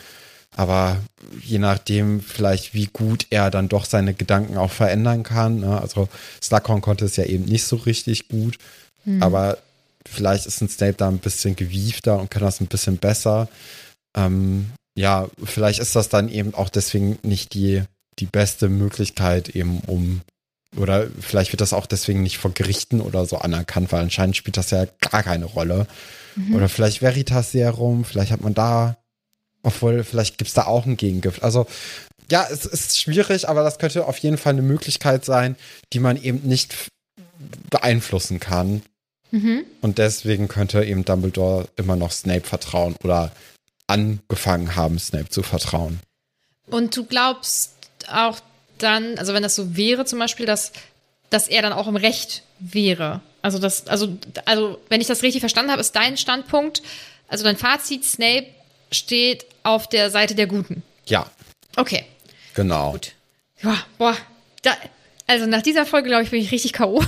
S1: Aber je nachdem, vielleicht wie gut er dann doch seine Gedanken auch verändern kann. Ne? Also Slughorn konnte es ja eben nicht so richtig gut. Aber vielleicht ist ein Snape da ein bisschen gewiefter und kann das ein bisschen besser. Ähm, ja, vielleicht ist das dann eben auch deswegen nicht die, die beste Möglichkeit eben um oder vielleicht wird das auch deswegen nicht vor Gerichten oder so anerkannt, weil anscheinend spielt das ja gar keine Rolle. Oder vielleicht Veritas Serum, vielleicht hat man da, obwohl vielleicht gibt es da auch ein Gegengift. Also ja, es ist schwierig, aber das könnte auf jeden Fall eine Möglichkeit sein, die man eben nicht beeinflussen kann. Und deswegen könnte eben Dumbledore immer noch Snape vertrauen oder angefangen haben, Snape zu vertrauen.
S2: Und du glaubst auch dann, also wenn das so wäre zum Beispiel, dass dass er dann auch im Recht wäre. Also das, also, also wenn ich das richtig verstanden habe, ist dein Standpunkt, also dein Fazit, Snape steht auf der Seite der Guten.
S1: Ja,
S2: Okay,
S1: genau.
S2: gut. Ja, boah, da, also nach dieser Folge, glaube ich, bin ich richtig K.O.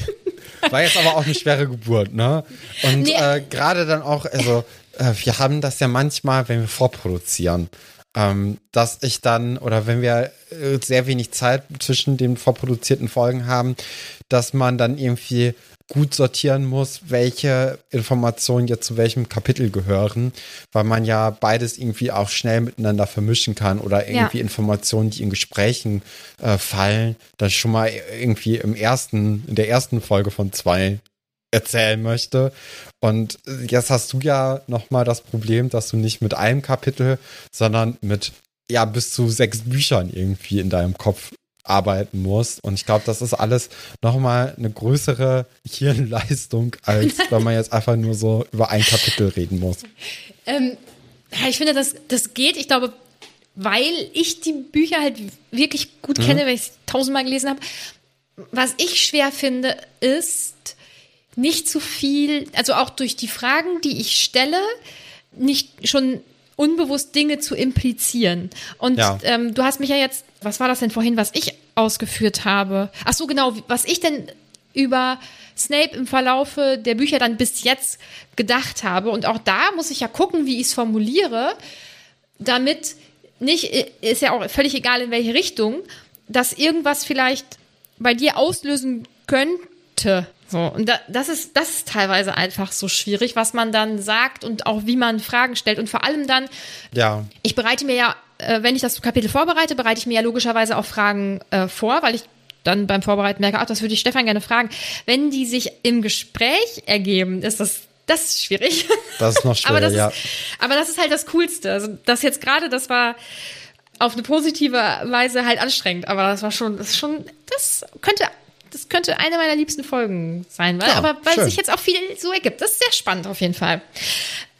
S1: War jetzt aber auch eine schwere Geburt, ne? Und
S2: Nee.
S1: äh, gerade dann auch, also äh, wir haben das ja manchmal, wenn wir vorproduzieren, ähm, dass ich dann, oder wenn wir äh, sehr wenig Zeit zwischen den vorproduzierten Folgen haben, dass man dann irgendwie gut sortieren muss, welche Informationen jetzt zu welchem Kapitel gehören, weil man ja beides irgendwie auch schnell miteinander vermischen kann oder irgendwie
S2: Ja.
S1: Informationen, die in Gesprächen äh, fallen, dann schon mal irgendwie im ersten, in der ersten Folge von zwei erzählen möchte. Und jetzt hast du ja nochmal das Problem, dass du nicht mit einem Kapitel, sondern mit ja bis zu sechs Büchern irgendwie in deinem Kopf arbeiten musst. Und ich glaube, das ist alles nochmal eine größere Hirnleistung, als wenn man jetzt einfach nur so über ein Kapitel reden muss.
S2: Ähm, ja, ich finde, das, das geht. Ich glaube, weil ich die Bücher halt wirklich gut kenne, weil ich sie tausendmal gelesen habe. Was ich schwer finde, ist nicht zu viel, also auch durch die Fragen, die ich stelle, nicht schon unbewusst Dinge zu implizieren. Und
S1: Ja.
S2: ähm, du hast mich ja jetzt, was war das denn vorhin, was ich ausgeführt habe? Ach so, genau, was ich denn über Snape im Verlaufe der Bücher dann bis jetzt gedacht habe. Und auch da muss ich ja gucken, wie ich es formuliere, damit nicht, ist ja auch völlig egal in welche Richtung, dass irgendwas vielleicht bei dir auslösen könnte. So, und da, das ist, das ist teilweise einfach so schwierig, was man dann sagt und auch wie man Fragen stellt. Und vor allem dann,
S1: Ja,
S2: ich bereite mir ja, äh, wenn ich das Kapitel vorbereite, bereite ich mir ja logischerweise auch Fragen äh, vor, weil ich dann beim Vorbereiten merke, ach, das würde ich Stefan gerne fragen. Wenn die sich im Gespräch ergeben, ist das, das ist schwierig.
S1: das ist noch schwer,
S2: aber, das
S1: ja.
S2: ist, aber das ist halt das Coolste. Also das jetzt gerade, das war auf eine positive Weise halt anstrengend, aber das war schon, das ist schon, das könnte, das könnte eine meiner liebsten Folgen sein, weil,
S1: Ja,
S2: aber weil
S1: schön.
S2: sich jetzt auch viel so ergibt. Das ist sehr spannend auf jeden Fall.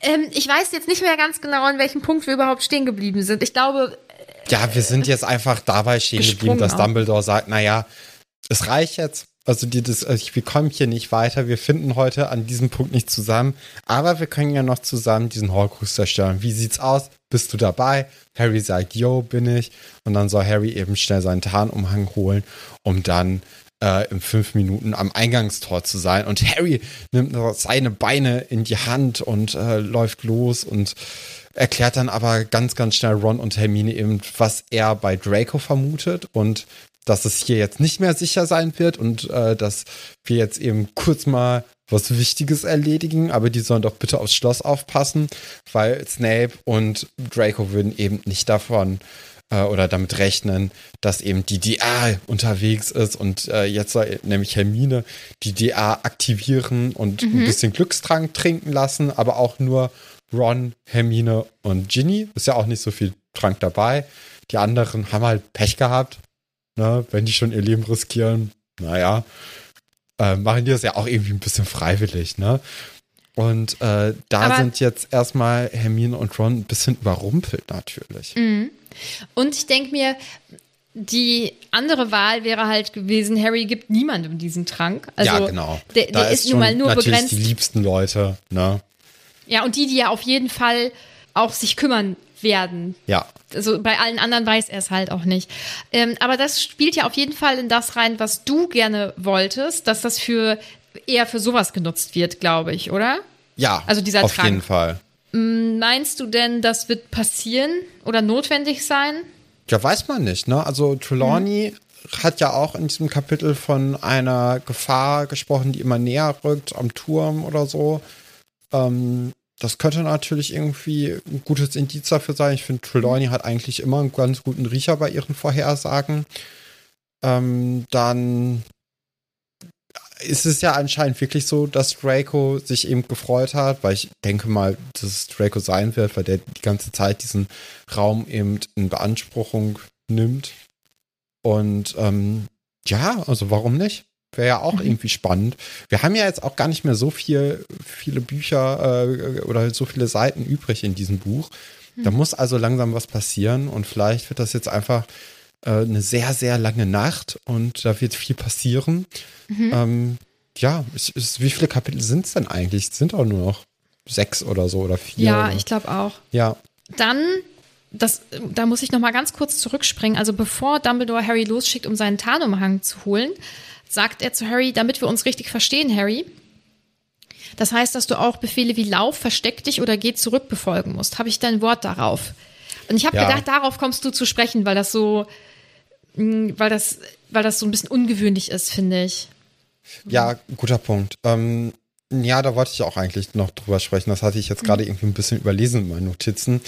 S2: Ähm, ich weiß jetzt nicht mehr ganz genau, an welchem Punkt wir überhaupt stehen geblieben sind. Ich glaube,
S1: Ja, wir sind jetzt einfach dabei stehen geblieben, dass
S2: auch.
S1: Dumbledore sagt, naja, es reicht jetzt. Also die, das, also wir kommen hier nicht weiter. Wir finden heute an diesem Punkt nicht zusammen. Aber wir können ja noch zusammen diesen Horcrux zerstören. Wie sieht's aus? Bist du dabei? Harry sagt, yo, bin ich. Und dann soll Harry eben schnell seinen Tarnumhang holen, um dann äh, in fünf Minuten am Eingangstor zu sein. Und Harry nimmt seine Beine in die Hand und äh, läuft los und erklärt dann aber ganz, ganz schnell Ron und Hermine eben, was er bei Draco vermutet und dass es hier jetzt nicht mehr sicher sein wird und äh, dass wir jetzt eben kurz mal was Wichtiges erledigen, aber die sollen doch bitte aufs Schloss aufpassen, weil Snape und Draco würden eben nicht davon äh, oder damit rechnen, dass eben die DA unterwegs ist und äh, jetzt soll nämlich Hermine die DA aktivieren und ein bisschen Glückstrank trinken lassen, aber auch nur Ron, Hermine und Ginny. Ist ja auch nicht so viel Trank dabei. Die anderen haben halt Pech gehabt, ne? wenn die schon ihr Leben riskieren. Naja, äh, machen die das ja auch irgendwie ein bisschen freiwillig, ne? Und äh, da
S2: Aber-
S1: sind jetzt erstmal Hermine und Ron ein bisschen überrumpelt natürlich.
S2: und ich denke mir, die andere Wahl wäre halt gewesen, Harry gibt niemandem diesen Trank. Also
S1: ja, genau.
S2: Der,
S1: da
S2: der ist, nun mal nur
S1: natürlich
S2: begrenzt.
S1: die liebsten Leute, ne?
S2: Ja, und die, die ja auf jeden Fall auch sich kümmern werden.
S1: Ja.
S2: Also bei allen anderen weiß er es halt auch nicht. Ähm, aber das spielt ja auf jeden Fall in das rein, was du gerne wolltest, dass das für eher für sowas genutzt wird, glaube ich, oder?
S1: Ja,
S2: Also dieser
S1: auf
S2: Trank.
S1: jeden Fall.
S2: Meinst du denn, das wird passieren oder notwendig sein?
S1: Ja, weiß man nicht, ne? Also Trelawney hat ja auch in diesem Kapitel von einer Gefahr gesprochen, die immer näher rückt am Turm oder so. Ähm, das könnte natürlich irgendwie ein gutes Indiz dafür sein. Ich finde, Trelawney hat eigentlich immer einen ganz guten Riecher bei ihren Vorhersagen. Ähm, dann ist es ja anscheinend wirklich so, dass Draco sich eben gefreut hat, weil ich denke mal, dass es Draco sein wird, weil der die ganze Zeit diesen Raum eben in Beanspruchung nimmt. Und ähm, ja, also warum nicht? Wäre ja auch irgendwie spannend. Wir haben ja jetzt auch gar nicht mehr so viel, viele Bücher äh, oder so viele Seiten übrig in diesem Buch. Da muss also langsam was passieren und vielleicht wird das jetzt einfach eine sehr, sehr lange Nacht und da wird viel passieren.
S2: Mhm.
S1: Ähm, ja, es, es, wie viele Kapitel sind es denn eigentlich? Es sind auch nur noch sechs oder so oder vier.
S2: Ja,
S1: oder?
S2: ich glaube auch.
S1: Ja,
S2: Dann, das, da muss ich noch mal ganz kurz zurückspringen. Also bevor Dumbledore Harry losschickt, um seinen Tarnumhang zu holen, sagt er zu Harry, damit wir uns richtig verstehen, Harry. Das heißt, dass du auch Befehle wie Lauf, Versteck dich oder Geh zurück befolgen musst. Habe ich dein Wort darauf? Und ich habe
S1: Ja.
S2: gedacht, darauf kommst du zu sprechen, weil das so, weil das, weil das so ein bisschen ungewöhnlich ist, finde ich.
S1: ja, guter Punkt. Ähm, ja, da wollte ich auch eigentlich noch drüber sprechen. Das hatte ich jetzt gerade irgendwie ein bisschen überlesen in meinen Notizen.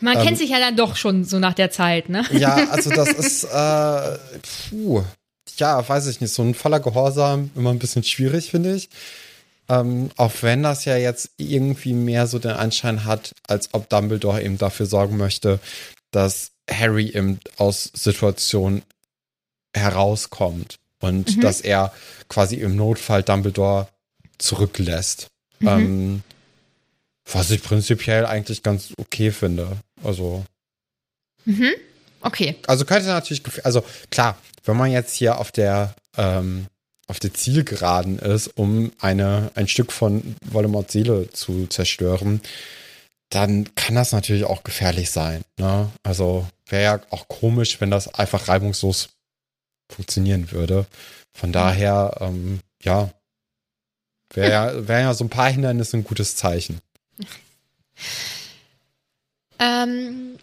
S2: Man
S1: Ähm,
S2: kennt sich ja dann doch schon so nach der Zeit, ne?
S1: Ja, also das ist, äh, puh, ja, weiß ich nicht, so ein voller Gehorsam immer ein bisschen schwierig, finde ich. Ähm, auch wenn das ja jetzt irgendwie mehr so den Anschein hat, als ob Dumbledore eben dafür sorgen möchte, dass Harry eben aus Situationen herauskommt und dass er quasi im Notfall Dumbledore zurücklässt. Ähm, was ich prinzipiell eigentlich ganz okay finde. Also.
S2: Okay.
S1: Also könnte natürlich, also klar, wenn man jetzt hier auf der ähm, auf der Zielgeraden ist, um eine ein Stück von Voldemorts Seele zu zerstören, dann kann das natürlich auch gefährlich sein. Ne? Also wäre ja auch komisch, wenn das einfach reibungslos funktionieren würde. Von daher, ähm, ja, wäre ja, wär ja so ein paar Hindernisse ein gutes Zeichen.
S2: Ähm,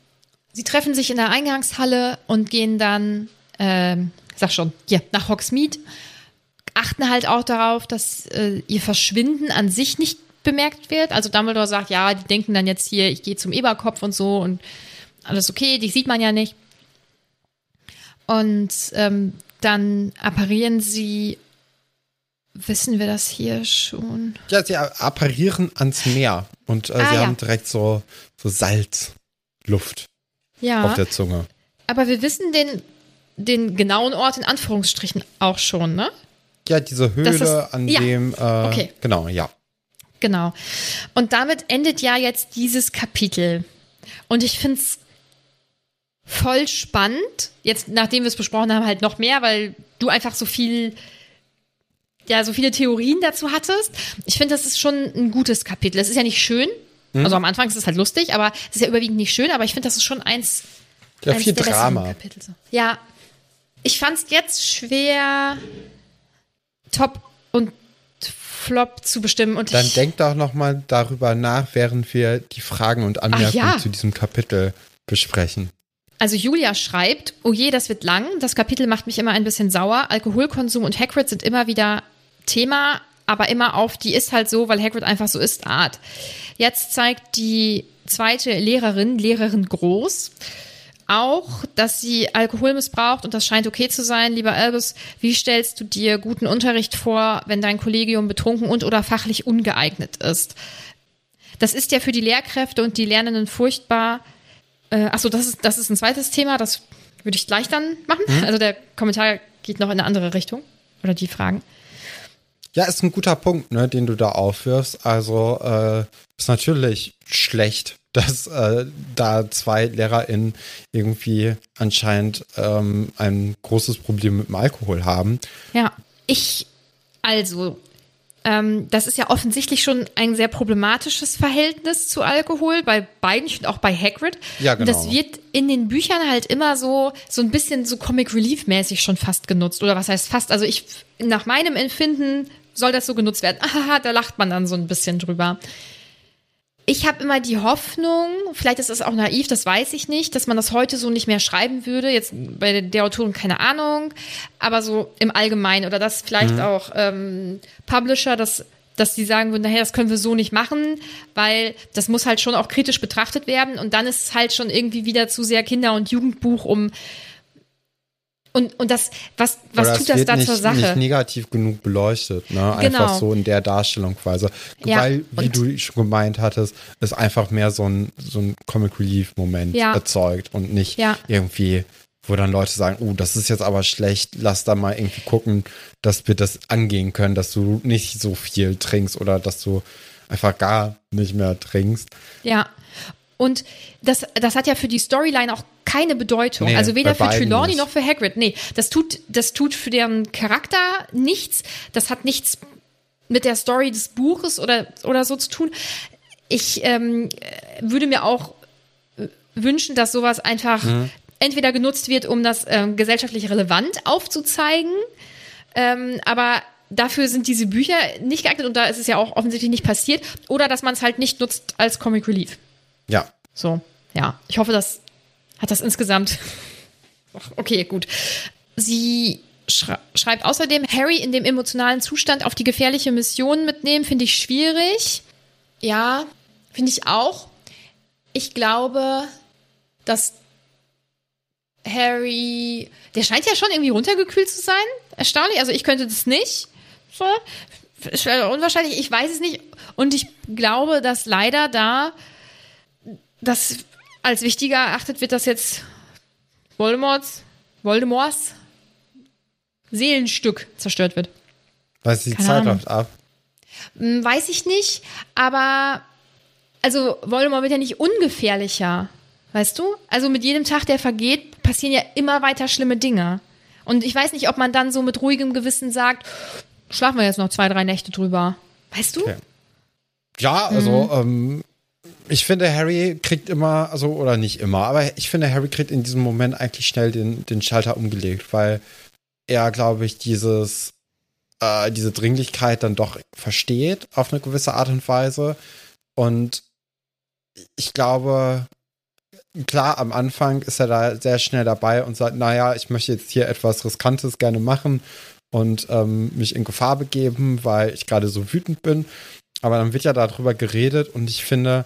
S2: sie treffen sich in der Eingangshalle und gehen dann, ähm, sag schon, hier, nach Hogsmeade. Achten halt auch darauf, dass äh, ihr Verschwinden an sich nicht bemerkt wird. Also Dumbledore sagt, ja, die denken dann jetzt hier, ich gehe zum Eberkopf und so und alles okay, die sieht man ja nicht. Und ähm, dann apparieren sie, wissen wir das hier schon?
S1: Ja, sie apparieren ans Meer und äh,
S2: Ah,
S1: sie
S2: ja.
S1: haben direkt so, so Salzluft
S2: Ja.
S1: auf der Zunge.
S2: Aber wir wissen den, den genauen Ort in Anführungsstrichen auch schon, ne?
S1: Ja, diese Höhle,
S2: Das
S1: an
S2: ja.
S1: dem, äh,
S2: Okay.
S1: genau, ja.
S2: Genau. Und damit endet ja jetzt dieses Kapitel. Und ich finde es voll spannend. Jetzt, nachdem wir es besprochen haben, halt noch mehr, weil du einfach so viel, ja, so viele Theorien dazu hattest. Ich finde, das ist schon ein gutes Kapitel. Es ist ja nicht schön.
S1: Hm?
S2: Also am Anfang ist es halt lustig, aber es ist ja überwiegend nicht schön, aber ich finde, das ist schon eins,
S1: Ja,
S2: eins
S1: viel
S2: der
S1: Drama.
S2: Kapitel. Ja. Ich fand es jetzt schwer, Top und Flop zu bestimmen. Und
S1: Dann
S2: ich,
S1: denk doch noch mal darüber nach, während wir die Fragen und Anmerkungen
S2: ja.
S1: zu diesem Kapitel besprechen.
S2: Also Julia schreibt, oh je, das wird lang. Das Kapitel macht mich immer ein bisschen sauer. Alkoholkonsum und Hagrid sind immer wieder Thema, aber immer auf die ist halt so, weil Hagrid einfach so ist, Art. Jetzt zeigt die zweite Lehrerin, Lehrerin Groß, auch, dass sie Alkohol missbraucht und das scheint okay zu sein. Lieber Albus, wie stellst du dir guten Unterricht vor, wenn dein Kollegium betrunken und oder fachlich ungeeignet ist? Das ist ja für die Lehrkräfte und die Lernenden furchtbar. Äh, achso, das ist, das ist ein zweites Thema, das würde ich gleich dann machen. Also der Kommentar geht noch in eine andere Richtung. Oder die Fragen.
S1: Ja, ist ein guter Punkt, ne, den du da aufwirfst. Also äh, ist natürlich schlecht, dass äh, da zwei LehrerInnen irgendwie anscheinend ähm, ein großes Problem mit dem Alkohol haben.
S2: Ja, ich, also, ähm, das ist ja offensichtlich schon ein sehr problematisches Verhältnis zu Alkohol bei beiden und auch bei Hagrid.
S1: Ja,
S2: Und das
S1: genau.
S2: wird in den Büchern halt immer so, so ein bisschen so Comic Relief mäßig schon fast genutzt. Oder was heißt fast? Also ich, nach meinem Empfinden soll das so genutzt werden. Ahaha, da lacht man dann so ein bisschen drüber. Ich habe immer die Hoffnung, vielleicht ist es auch naiv, das weiß ich nicht, dass man das heute so nicht mehr schreiben würde. Jetzt bei der Autorin keine Ahnung, aber so im Allgemeinen. Oder dass vielleicht auch ähm, Publisher das dass die sagen würden, naja, das können wir so nicht machen, weil das muss halt schon auch kritisch betrachtet werden. Und dann ist es halt schon irgendwie wieder zu sehr Kinder- und Jugendbuch um und, und das, was, was
S1: Oder
S2: tut das
S1: wird
S2: da
S1: nicht,
S2: zur Sache?
S1: nicht negativ genug beleuchtet, ne? Einfach
S2: Genau.
S1: so in der Darstellungsweise.
S2: Ja,
S1: Weil, wie du schon gemeint hattest, ist einfach mehr so ein, so ein Comic Relief-Moment
S2: Ja.
S1: erzeugt und nicht
S2: Ja.
S1: irgendwie, wo dann Leute sagen, oh, das ist jetzt aber schlecht, lass da mal irgendwie gucken, dass wir das angehen können, dass du nicht so viel trinkst oder dass du einfach gar nicht mehr trinkst.
S2: Ja. Und das, das hat ja für die Storyline auch keine Bedeutung.
S1: Nee,
S2: also weder für Trelawney noch für Hagrid. Nee, das tut, das tut für deren Charakter nichts. Das hat nichts mit der Story des Buches oder, oder so zu tun. Ich ähm, würde mir auch äh, wünschen, dass sowas einfach
S1: Mhm.
S2: entweder genutzt wird, um das ähm, gesellschaftlich relevant aufzuzeigen, ähm, aber dafür sind diese Bücher nicht geeignet und da ist es ja auch offensichtlich nicht passiert, oder dass man es halt nicht nutzt als Comic Relief.
S1: Ja.
S2: So, ja. Ich hoffe, das hat das insgesamt. Okay, gut. Sie schreibt außerdem, Harry in dem emotionalen Zustand auf die gefährliche Mission mitnehmen, finde ich schwierig. Ja, finde ich auch. Ich glaube, dass Harry, der scheint ja schon irgendwie runtergekühlt zu sein. Erstaunlich. Also ich könnte das nicht. So. Unwahrscheinlich. Ich weiß es nicht. Und ich glaube, dass leider da das als wichtiger erachtet wird, dass jetzt Voldemorts, Voldemorts Seelenstück zerstört wird.
S1: Weiß die
S2: Keine
S1: Zeit
S2: Ahnung.
S1: läuft ab.
S2: Hm, Weiß ich nicht, aber also Voldemort wird ja nicht ungefährlicher, weißt du? Also mit jedem Tag, der vergeht, passieren ja immer weiter schlimme Dinge. Und ich weiß nicht, ob man dann so mit ruhigem Gewissen sagt, schlafen wir jetzt noch zwei, drei Nächte drüber. Weißt du?
S1: Okay. Ja, also
S2: Mhm.
S1: ähm, ich finde, Harry kriegt immer, also oder nicht immer, aber ich finde, Harry kriegt in diesem Moment eigentlich schnell den, den Schalter umgelegt, weil er, glaube ich, dieses, äh, diese Dringlichkeit dann doch versteht auf eine gewisse Art und Weise. Und ich glaube, klar, am Anfang ist er da sehr schnell dabei und sagt, naja, ich möchte jetzt hier etwas Riskantes gerne machen und ähm, mich in Gefahr begeben, weil ich gerade so wütend bin. Aber dann wird ja darüber geredet und ich finde,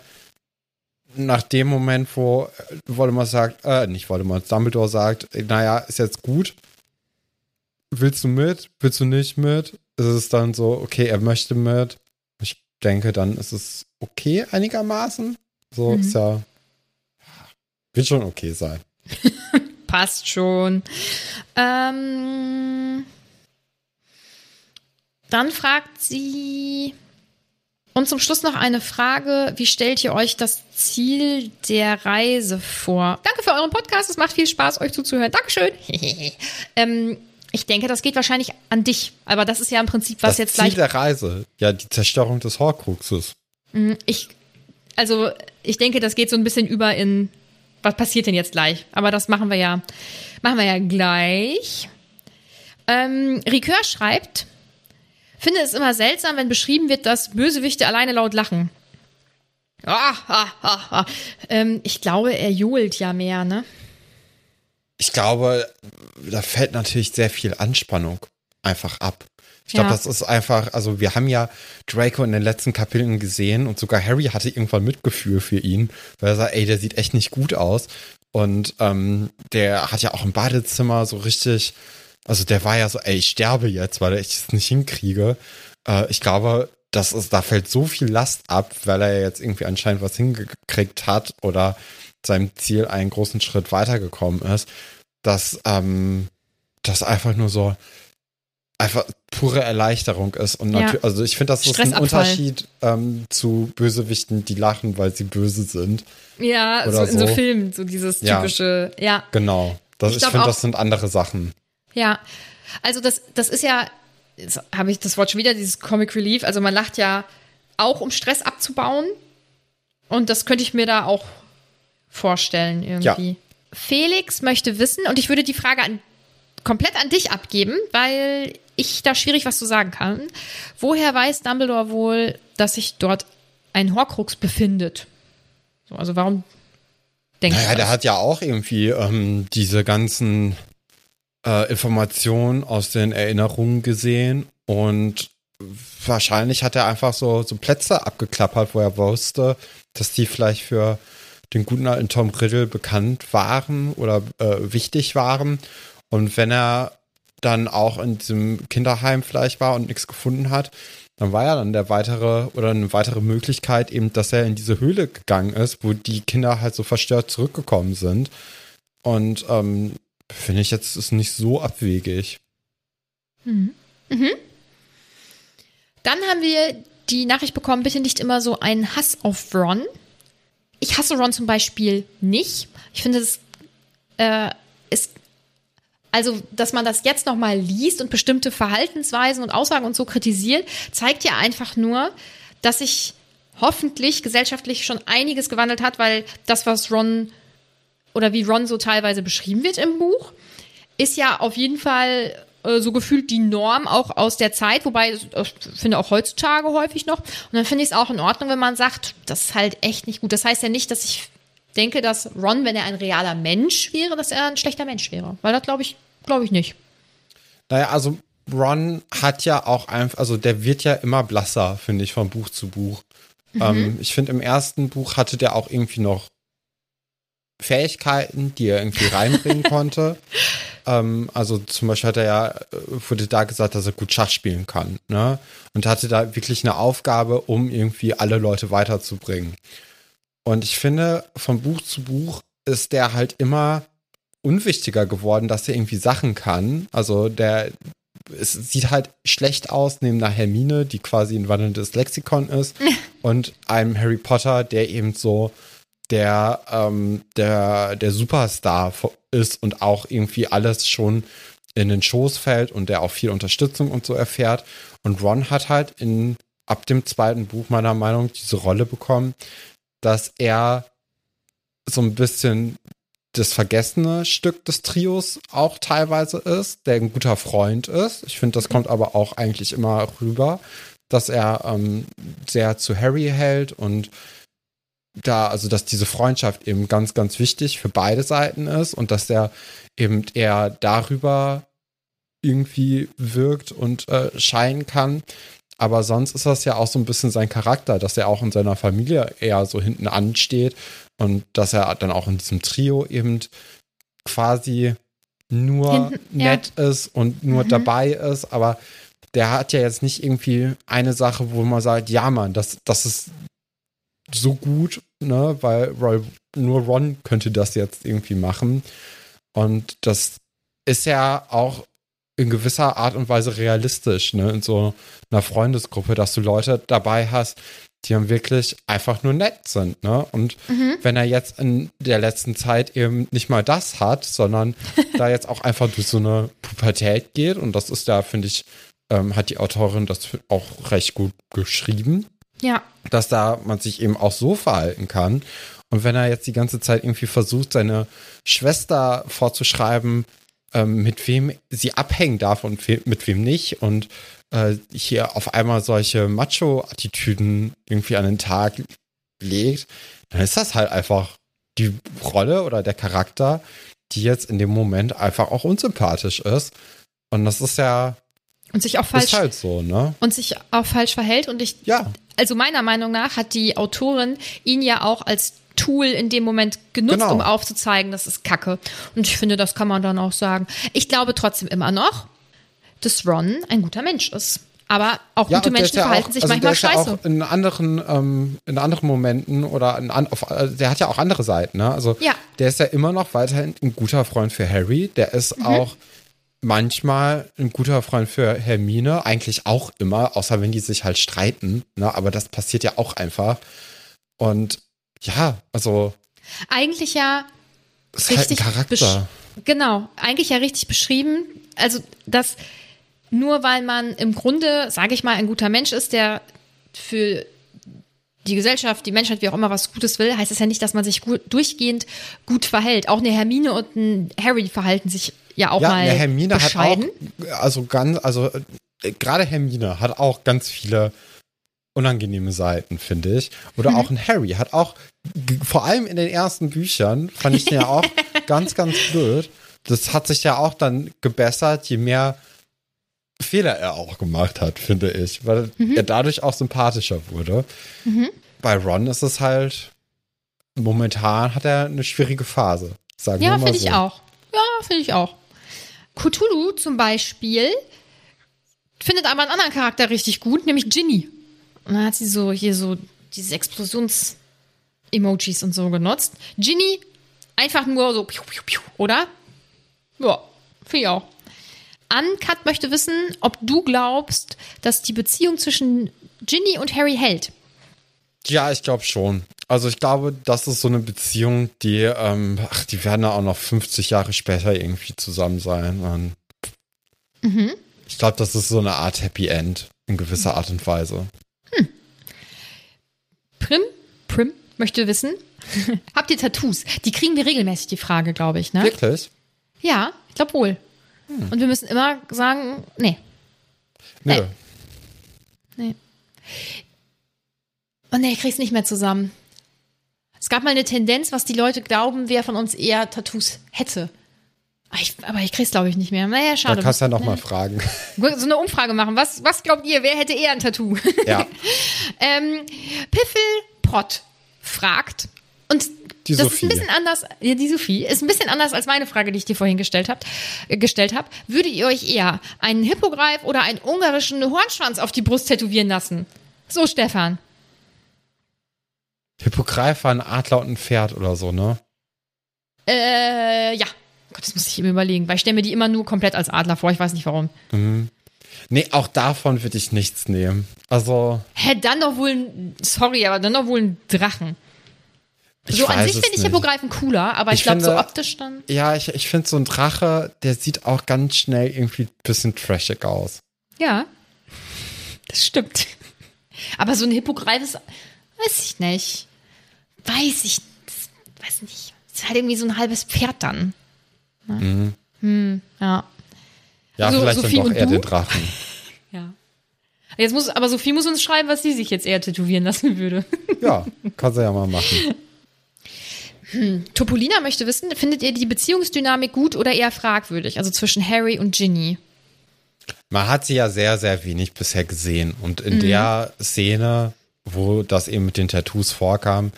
S1: nach dem Moment, wo Voldemort sagt, äh, nicht Voldemort, Dumbledore sagt, naja, ist jetzt gut. Willst du mit? Willst du nicht mit? Ist es dann so, okay, er möchte mit. Ich denke, dann ist es okay einigermaßen. So ist ja, wird schon okay sein.
S2: Passt schon. Ähm, dann fragt sie. Und zum Schluss noch eine Frage. Wie stellt ihr euch das Ziel der Reise vor? Danke für euren Podcast. Es macht viel Spaß, euch zuzuhören. Dankeschön. ähm, ich denke, das geht wahrscheinlich an dich. Aber das ist ja im Prinzip, was
S1: das
S2: jetzt
S1: Ziel
S2: gleich
S1: der Reise, ja, die Zerstörung des Horcruxes.
S2: ich, also ich denke, das geht so ein bisschen über in, was passiert denn jetzt gleich? Aber das machen wir ja, machen wir ja gleich. Ähm, Ricoeur schreibt, finde es immer seltsam, wenn beschrieben wird, dass Bösewichte alleine laut lachen. Ah, ah, ah, ah. Ähm, ich glaube, er johlt ja mehr, ne?
S1: Ich glaube, da fällt natürlich sehr viel Anspannung einfach ab. Ich glaube,
S2: Ja.
S1: das ist einfach, also wir haben ja Draco in den letzten Kapiteln gesehen und sogar Harry hatte irgendwann Mitgefühl für ihn, weil er sagt, ey, der sieht echt nicht gut aus. Und ähm, der hat ja auch im Badezimmer so richtig, also der war ja so, ey, ich sterbe jetzt, weil ich es nicht hinkriege. Äh, ich glaube, das ist, da fällt so viel Last ab, weil er jetzt irgendwie anscheinend was hingekriegt hat oder seinem Ziel einen großen Schritt weitergekommen ist, dass ähm, das einfach nur so einfach pure Erleichterung ist. Und
S2: Ja.
S1: natürlich, also ich finde, das ist ein. Unterschied ähm, zu Bösewichten, die lachen, weil sie böse sind.
S2: Ja, so
S1: Oder
S2: in so
S1: so.
S2: Filmen, so dieses
S1: Ja.
S2: typische, ja.
S1: Genau. Das,
S2: Ich
S1: ich finde, das sind andere Sachen.
S2: Ja, also das, das ist ja, jetzt habe ich das Wort schon wieder, dieses Comic Relief. Also man lacht ja auch, um Stress abzubauen. Und das könnte ich mir da auch vorstellen irgendwie. Felix möchte wissen, und ich würde die Frage an, komplett an dich abgeben, weil ich da schwierig was zu sagen kann. Woher weiß Dumbledore wohl, dass sich dort ein Horcrux befindet? So, also warum denkt
S1: Naja,
S2: er
S1: der
S2: das?
S1: hat ja auch irgendwie ähm, diese ganzen äh, Informationen aus den Erinnerungen gesehen und wahrscheinlich hat er einfach so, so Plätze abgeklappert, wo er wusste, dass die vielleicht für den guten alten Tom Riddle bekannt waren oder äh, wichtig waren. Und wenn er dann auch in diesem Kinderheim vielleicht war und nichts gefunden hat, dann war ja dann der weitere oder eine weitere Möglichkeit eben, dass er in diese Höhle gegangen ist, wo die Kinder halt so verstört zurückgekommen sind. Und ähm, finde ich jetzt ist nicht so abwegig.
S2: Dann haben wir die Nachricht bekommen, bitte nicht immer so einen Hass auf Ron. ich hasse Ron zum Beispiel nicht. Ich finde, es äh, ist also, dass man das jetzt nochmal liest und bestimmte Verhaltensweisen und Aussagen und so kritisiert, zeigt ja einfach nur, dass sich hoffentlich gesellschaftlich schon einiges gewandelt hat, weil das, was Ron oder wie Ron so teilweise beschrieben wird im Buch, ist ja auf jeden Fall äh, so gefühlt die Norm auch aus der Zeit, wobei ich finde auch heutzutage häufig noch. Und dann finde ich es auch in Ordnung, wenn man sagt, das ist halt echt nicht gut. Das heißt ja nicht, dass ich denke, dass Ron, wenn er ein realer Mensch wäre, dass er ein schlechter Mensch wäre. Weil das glaube ich, glaube ich nicht.
S1: Naja, also Ron hat ja auch einfach, also der wird ja immer blasser, finde ich, von Buch zu Buch. Mhm. Ähm, ich finde, im ersten Buch hatte der auch irgendwie noch Fähigkeiten, die er irgendwie reinbringen konnte. Ähm, also zum Beispiel hat er ja, äh, wurde da gesagt, dass er gut Schach spielen kann. Ne? Und hatte da wirklich eine Aufgabe, um irgendwie alle Leute weiterzubringen. Und ich finde, von Buch zu Buch ist der halt immer unwichtiger geworden, dass er irgendwie Sachen kann. Also der, es sieht halt schlecht aus neben einer Hermine, die quasi ein wandelndes Lexikon ist, und einem Harry Potter, der eben so der, ähm, der, der Superstar ist und auch irgendwie alles schon in den Schoß fällt und der auch viel Unterstützung und so erfährt. Und Ron hat halt in, ab dem zweiten Buch meiner Meinung diese Rolle bekommen, dass er so ein bisschen das vergessene Stück des Trios auch teilweise ist, der ein guter Freund ist. Ich finde, das kommt aber auch eigentlich immer rüber, dass er ähm, sehr zu Harry hält und da, also dass diese Freundschaft eben ganz, ganz wichtig für beide Seiten ist und dass er eben eher darüber irgendwie wirkt und äh, scheinen kann. Aber sonst ist das ja auch so ein bisschen sein Charakter, dass er auch in seiner Familie eher so hinten ansteht und dass er dann auch in diesem Trio eben quasi nur hinten, nett ja. ist und nur mhm. dabei ist. Aber der hat ja jetzt nicht irgendwie eine Sache, wo man sagt, ja Mann, das, das ist so gut, ne, weil Roy, nur Ron könnte das jetzt irgendwie machen. Und das ist ja auch in gewisser Art und Weise realistisch, ne, in so einer Freundesgruppe, dass du Leute dabei hast, die dann wirklich einfach nur nett sind, ne? Und mhm. wenn er jetzt in der letzten Zeit eben nicht mal das hat, sondern da jetzt auch einfach durch so eine Pubertät geht, und das ist da, finde ich, ähm, hat die Autorin das auch recht gut geschrieben.
S2: Ja.
S1: Dass da man sich eben auch so verhalten kann. Und wenn er jetzt die ganze Zeit irgendwie versucht, seine Schwester vorzuschreiben, ähm, mit wem sie abhängen darf und mit wem nicht und äh, hier auf einmal solche Macho-Attitüden irgendwie an den Tag legt, dann ist das halt einfach die Rolle oder der Charakter, die jetzt in dem Moment einfach auch unsympathisch ist. Und das ist ja
S2: und sich auch falsch
S1: ist halt so, ne?
S2: Und sich auch falsch verhält und ich
S1: ja.
S2: also meiner Meinung nach hat die Autorin ihn ja auch als Tool in dem Moment genutzt, genau. um aufzuzeigen, das ist Kacke. Und ich finde, das kann man dann auch sagen. Ich glaube trotzdem immer noch, dass Ron ein guter Mensch ist. Aber auch ja, gute Menschen ja verhalten auch, sich also manchmal scheiße. Ja
S1: auch in anderen, ähm, in anderen Momenten oder in, auf, also der hat ja auch andere Seiten. Ne? Also
S2: ja.
S1: der ist ja immer noch weiterhin ein guter Freund für Harry. Der ist mhm. auch manchmal ein guter Freund für Hermine, eigentlich auch immer, außer wenn die sich halt streiten. Ne? Aber das passiert ja auch einfach. Und ja, also.
S2: Eigentlich ja.
S1: Ist richtig halt ein Charakter.
S2: Genau, eigentlich ja richtig beschrieben. Also, dass nur weil man im Grunde, sage ich mal, ein guter Mensch ist, der für die Gesellschaft, die Menschheit, wie auch immer was Gutes will, heißt das ja nicht, dass man sich gut, durchgehend gut verhält. Auch eine Hermine und ein Harry verhalten sich ja auch ja, mal
S1: eine Hermine
S2: bescheiden.
S1: hat auch, also ganz, also äh, gerade Hermine hat auch ganz viele unangenehme Seiten, finde ich. Oder mhm. auch ein Harry hat auch, vor allem in den ersten Büchern, fand ich den ja auch ganz, ganz blöd. Das hat sich ja auch dann gebessert, je mehr Fehler er auch gemacht hat, finde ich, weil mhm. er dadurch auch sympathischer wurde. Mhm. Bei Ron ist es halt, momentan hat er eine schwierige Phase. Sagen
S2: ja,
S1: finde
S2: so. ich auch. Ja, finde ich auch. Cthulhu zum Beispiel findet aber einen anderen Charakter richtig gut, nämlich Ginny. Und dann hat sie so hier so diese Explosions-Emojis und so genutzt. Ginny einfach nur so, oder? Ja, finde ich auch. Uncut möchte wissen, ob du glaubst, dass die Beziehung zwischen Ginny und Harry hält.
S1: Ja, ich glaube schon. Also ich glaube, das ist so eine Beziehung, die, ähm, ach, die werden ja auch noch 50 Jahre später irgendwie zusammen sein. Und
S2: Mhm.
S1: Ich glaube, das ist so eine Art Happy End in gewisser Art und Weise.
S2: Prim, Prim möchte wissen, habt ihr Tattoos? Die kriegen wir regelmäßig, die Frage, glaube ich, ne?
S1: Wirklich?
S2: Ja, ich glaube wohl.
S1: Hm.
S2: Und wir müssen immer sagen, nee.
S1: Nö.
S2: Nee. Nee. Oh nee, ich krieg's nicht mehr zusammen. Es gab mal eine Tendenz, was die Leute glauben, wer von uns eher Tattoos hätte. Aber ich, aber ich krieg's, glaube ich, nicht mehr. Naja,
S1: Da
S2: schade.
S1: kannst du ja noch
S2: Nee.
S1: mal fragen.
S2: So eine Umfrage machen. Was, was glaubt ihr, wer hätte eher ein Tattoo?
S1: Ja,
S2: ähm, Piffelpott fragt, und
S1: Die
S2: das
S1: Sophie.
S2: ist ein bisschen anders, ja, die Sophie, ist ein bisschen anders als meine Frage, die ich dir vorhin gestellt habe. Äh, gestellt hab. Würdet ihr euch eher einen Hippogreif oder einen ungarischen Hornschwanz auf die Brust tätowieren lassen? So, Stefan.
S1: Hippogreif war ein Adler und ein Pferd oder so, ne?
S2: Äh, ja. Gott, das muss ich mir überlegen, weil ich stelle mir die immer nur komplett als Adler vor. Ich weiß nicht warum.
S1: Nee, auch davon würde ich nichts nehmen. Also,
S2: Hä, dann doch wohl ein, sorry, aber dann doch wohl ein Drachen.
S1: ich
S2: so an sich finde ich. Hippogreifen cooler, aber ich,
S1: Ich
S2: glaube, so optisch dann.
S1: Ja, ich, ich finde so ein Drache, der sieht auch ganz schnell irgendwie ein bisschen trashig aus.
S2: Ja, das stimmt. Aber so ein Hippogreif ist, weiß ich nicht. Weiß ich, weiß nicht. Ist halt irgendwie so ein halbes Pferd dann. Ne? Hm, ja.
S1: Ja,
S2: So,
S1: vielleicht
S2: Sophie
S1: dann doch eher
S2: du?
S1: den Drachen.
S2: Ja. Jetzt muss, aber Sophie muss uns schreiben, was sie sich jetzt eher tätowieren lassen würde.
S1: Ja, kann sie ja mal machen.
S2: Topolina möchte wissen, findet ihr die Beziehungsdynamik gut oder eher fragwürdig? Also zwischen Harry und Ginny.
S1: Man hat sie ja sehr, sehr wenig bisher gesehen. Und
S2: Mhm.
S1: in der Szene, wo das eben mit den Tattoos vorkam,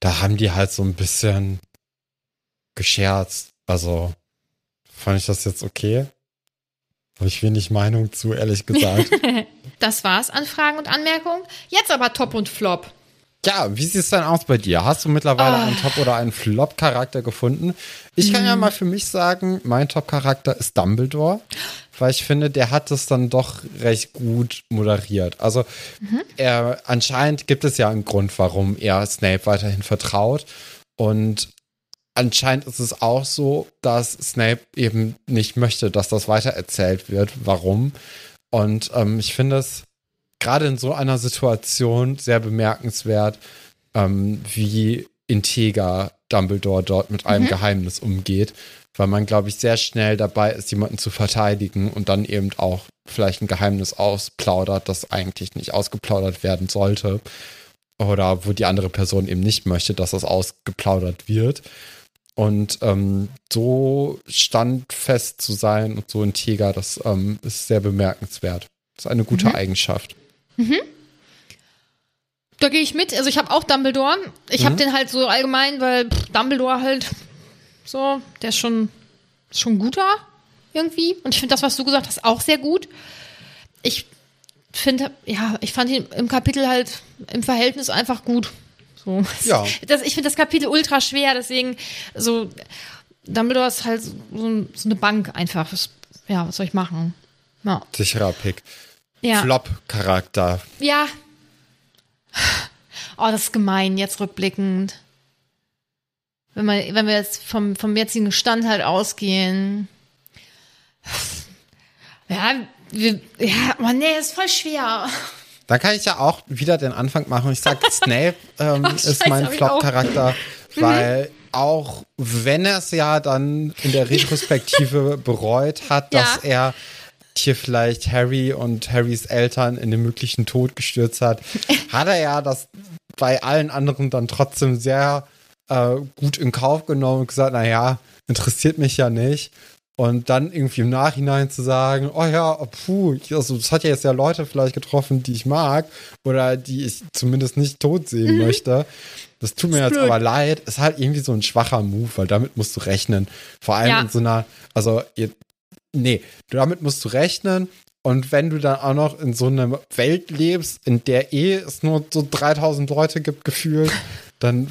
S1: da haben die halt so ein bisschen gescherzt. Also fand ich das jetzt okay? Habe ich wenig Meinung zu, ehrlich gesagt.
S2: Das war's an Fragen und Anmerkungen. Jetzt aber Top und Flop.
S1: ja, wie sieht's denn aus bei dir? Hast du mittlerweile
S2: Ah.
S1: einen Top- oder einen Flop-Charakter gefunden? Ich kann
S2: Mhm.
S1: ja mal für mich sagen, mein Top-Charakter ist Dumbledore, weil ich finde, der hat es dann doch recht gut moderiert. Also
S2: Mhm.
S1: er anscheinend gibt es ja einen Grund, warum er Snape weiterhin vertraut und anscheinend ist es auch so, dass Snape eben nicht möchte, dass das weitererzählt wird. Warum? Und ähm, ich finde es gerade in so einer Situation sehr bemerkenswert, ähm, wie integer Dumbledore dort mit einem Geheimnis umgeht, weil man, glaube ich, sehr schnell dabei ist, jemanden zu verteidigen und dann eben auch vielleicht ein Geheimnis ausplaudert, das eigentlich nicht ausgeplaudert werden sollte. Oder wo die andere Person eben nicht möchte, dass das ausgeplaudert wird. Und ähm, so standfest zu sein und so integer, das ähm, ist sehr bemerkenswert. Das ist eine gute Eigenschaft.
S2: Da gehe ich mit. Also ich habe auch Dumbledore. Ich habe den halt so allgemein, weil pff, Dumbledore halt so, der ist schon, ist schon guter irgendwie. Und ich finde das, was du gesagt hast, auch sehr gut. Ich finde, ja, ich fand ihn im Kapitel halt im Verhältnis einfach gut. So.
S1: Ja.
S2: Das, ich finde das Kapitel ultra schwer, deswegen so Dumbledore ist halt so, so eine Bank einfach. Das, ja, was soll ich machen? Ja.
S1: Sicherer Pick.
S2: Ja.
S1: Flop-Charakter.
S2: Ja. Oh, das ist gemein, jetzt rückblickend. Wenn, man, wenn wir jetzt vom, vom jetzigen Stand halt ausgehen. Ja, wir, ja, oh nee, ist voll schwer.
S1: Dann kann ich ja auch wieder den Anfang machen. Ich sag, Snape ähm,
S2: Ach,
S1: ist
S2: scheiße,
S1: mein
S2: hab ich auch.
S1: Flop-Charakter, weil auch wenn er es ja dann in der Retrospektive bereut hat, dass
S2: Ja.
S1: er hier vielleicht Harry und Harrys Eltern in den möglichen Tod gestürzt hat, hat er ja das bei allen anderen dann trotzdem sehr äh, gut in Kauf genommen und gesagt, naja, interessiert mich ja nicht. Und dann irgendwie im Nachhinein zu sagen, oh ja, puh, also das hat ja jetzt ja Leute vielleicht getroffen, die ich mag oder die ich zumindest nicht tot sehen möchte. Das tut mir
S2: Mhm. Ist
S1: jetzt
S2: blöd.
S1: aber leid. Ist halt irgendwie so ein schwacher Move, weil damit musst du rechnen. Vor allem
S2: Ja.
S1: in so einer, also ihr, nee, damit musst du rechnen. Und wenn du dann auch noch in so einer Welt lebst, in der eh es nur so 3000 Leute gibt, gefühlt, dann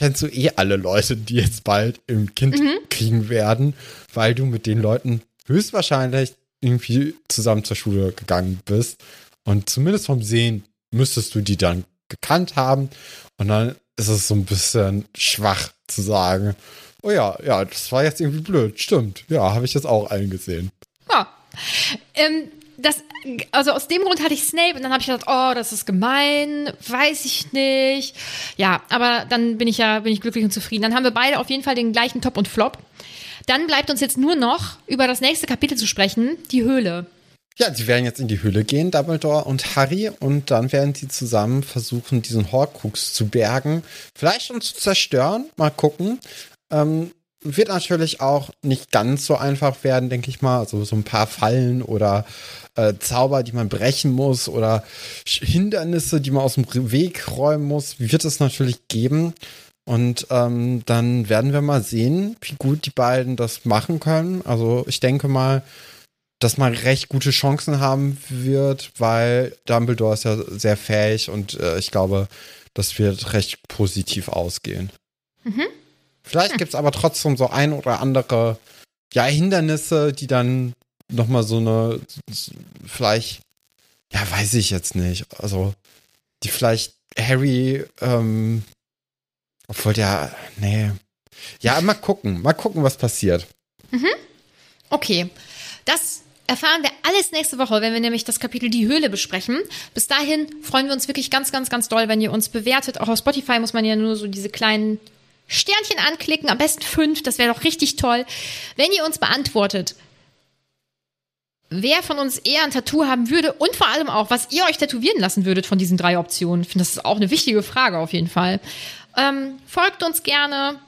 S1: kennst du eh alle Leute, die jetzt bald ein Kind kriegen werden, weil du mit den Leuten höchstwahrscheinlich irgendwie zusammen zur Schule gegangen bist. Und zumindest vom Sehen müsstest du die dann gekannt haben. Und dann ist es so ein bisschen schwach zu sagen, oh ja, ja, das war jetzt irgendwie blöd. Stimmt. Ja, habe ich jetzt auch eingesehen.
S2: Ja. Ähm, das, also aus dem Grund hatte ich Snape und dann habe ich gedacht, oh, das ist gemein, weiß ich nicht. Ja, aber dann bin ich ja, bin ich glücklich und zufrieden. Dann haben wir beide auf jeden Fall den gleichen Top und Flop. Dann bleibt uns jetzt nur noch über das nächste Kapitel zu sprechen, die Höhle.
S1: Ja, sie werden jetzt in die Höhle gehen, Dumbledore und Harry, und dann werden sie zusammen versuchen, diesen Horcrux zu bergen. Vielleicht uns zu zerstören, mal gucken. Ähm, wird natürlich auch nicht ganz so einfach werden, denke ich mal. Also so ein paar Fallen oder äh, Zauber, die man brechen muss oder Hindernisse, die man aus dem Weg räumen muss, wird es natürlich geben. Und ähm, dann werden wir mal sehen, wie gut die beiden das machen können. Also ich denke mal, dass man recht gute Chancen haben wird, weil Dumbledore ist ja sehr fähig und äh, ich glaube, das wird recht positiv ausgehen. Mhm. Vielleicht gibt es aber trotzdem so ein oder andere ja, Hindernisse, die dann nochmal so eine, vielleicht, ja, weiß ich jetzt nicht. Also, die vielleicht Harry, ähm, obwohl der, nee. Ja, mal gucken, mal gucken, was passiert.
S2: Mhm. Okay. Das erfahren wir alles nächste Woche, wenn wir nämlich das Kapitel Die Höhle besprechen. Bis dahin freuen wir uns wirklich ganz, ganz, ganz doll, wenn ihr uns bewertet. Auch auf Spotify muss man ja nur so diese kleinen Sternchen anklicken, am besten fünf, das wäre doch richtig toll. Wenn ihr uns beantwortet, wer von uns eher ein Tattoo haben würde und vor allem auch, was ihr euch tätowieren lassen würdet von diesen drei Optionen. Ich finde, das ist auch eine wichtige Frage auf jeden Fall. Ähm, folgt uns gerne,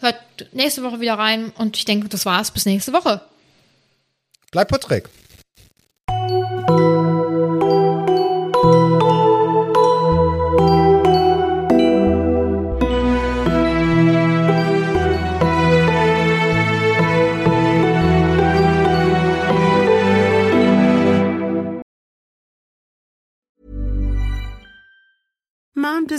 S2: hört nächste Woche wieder rein und ich denke, das war's. Bis nächste Woche.
S1: Bleibt Patrick.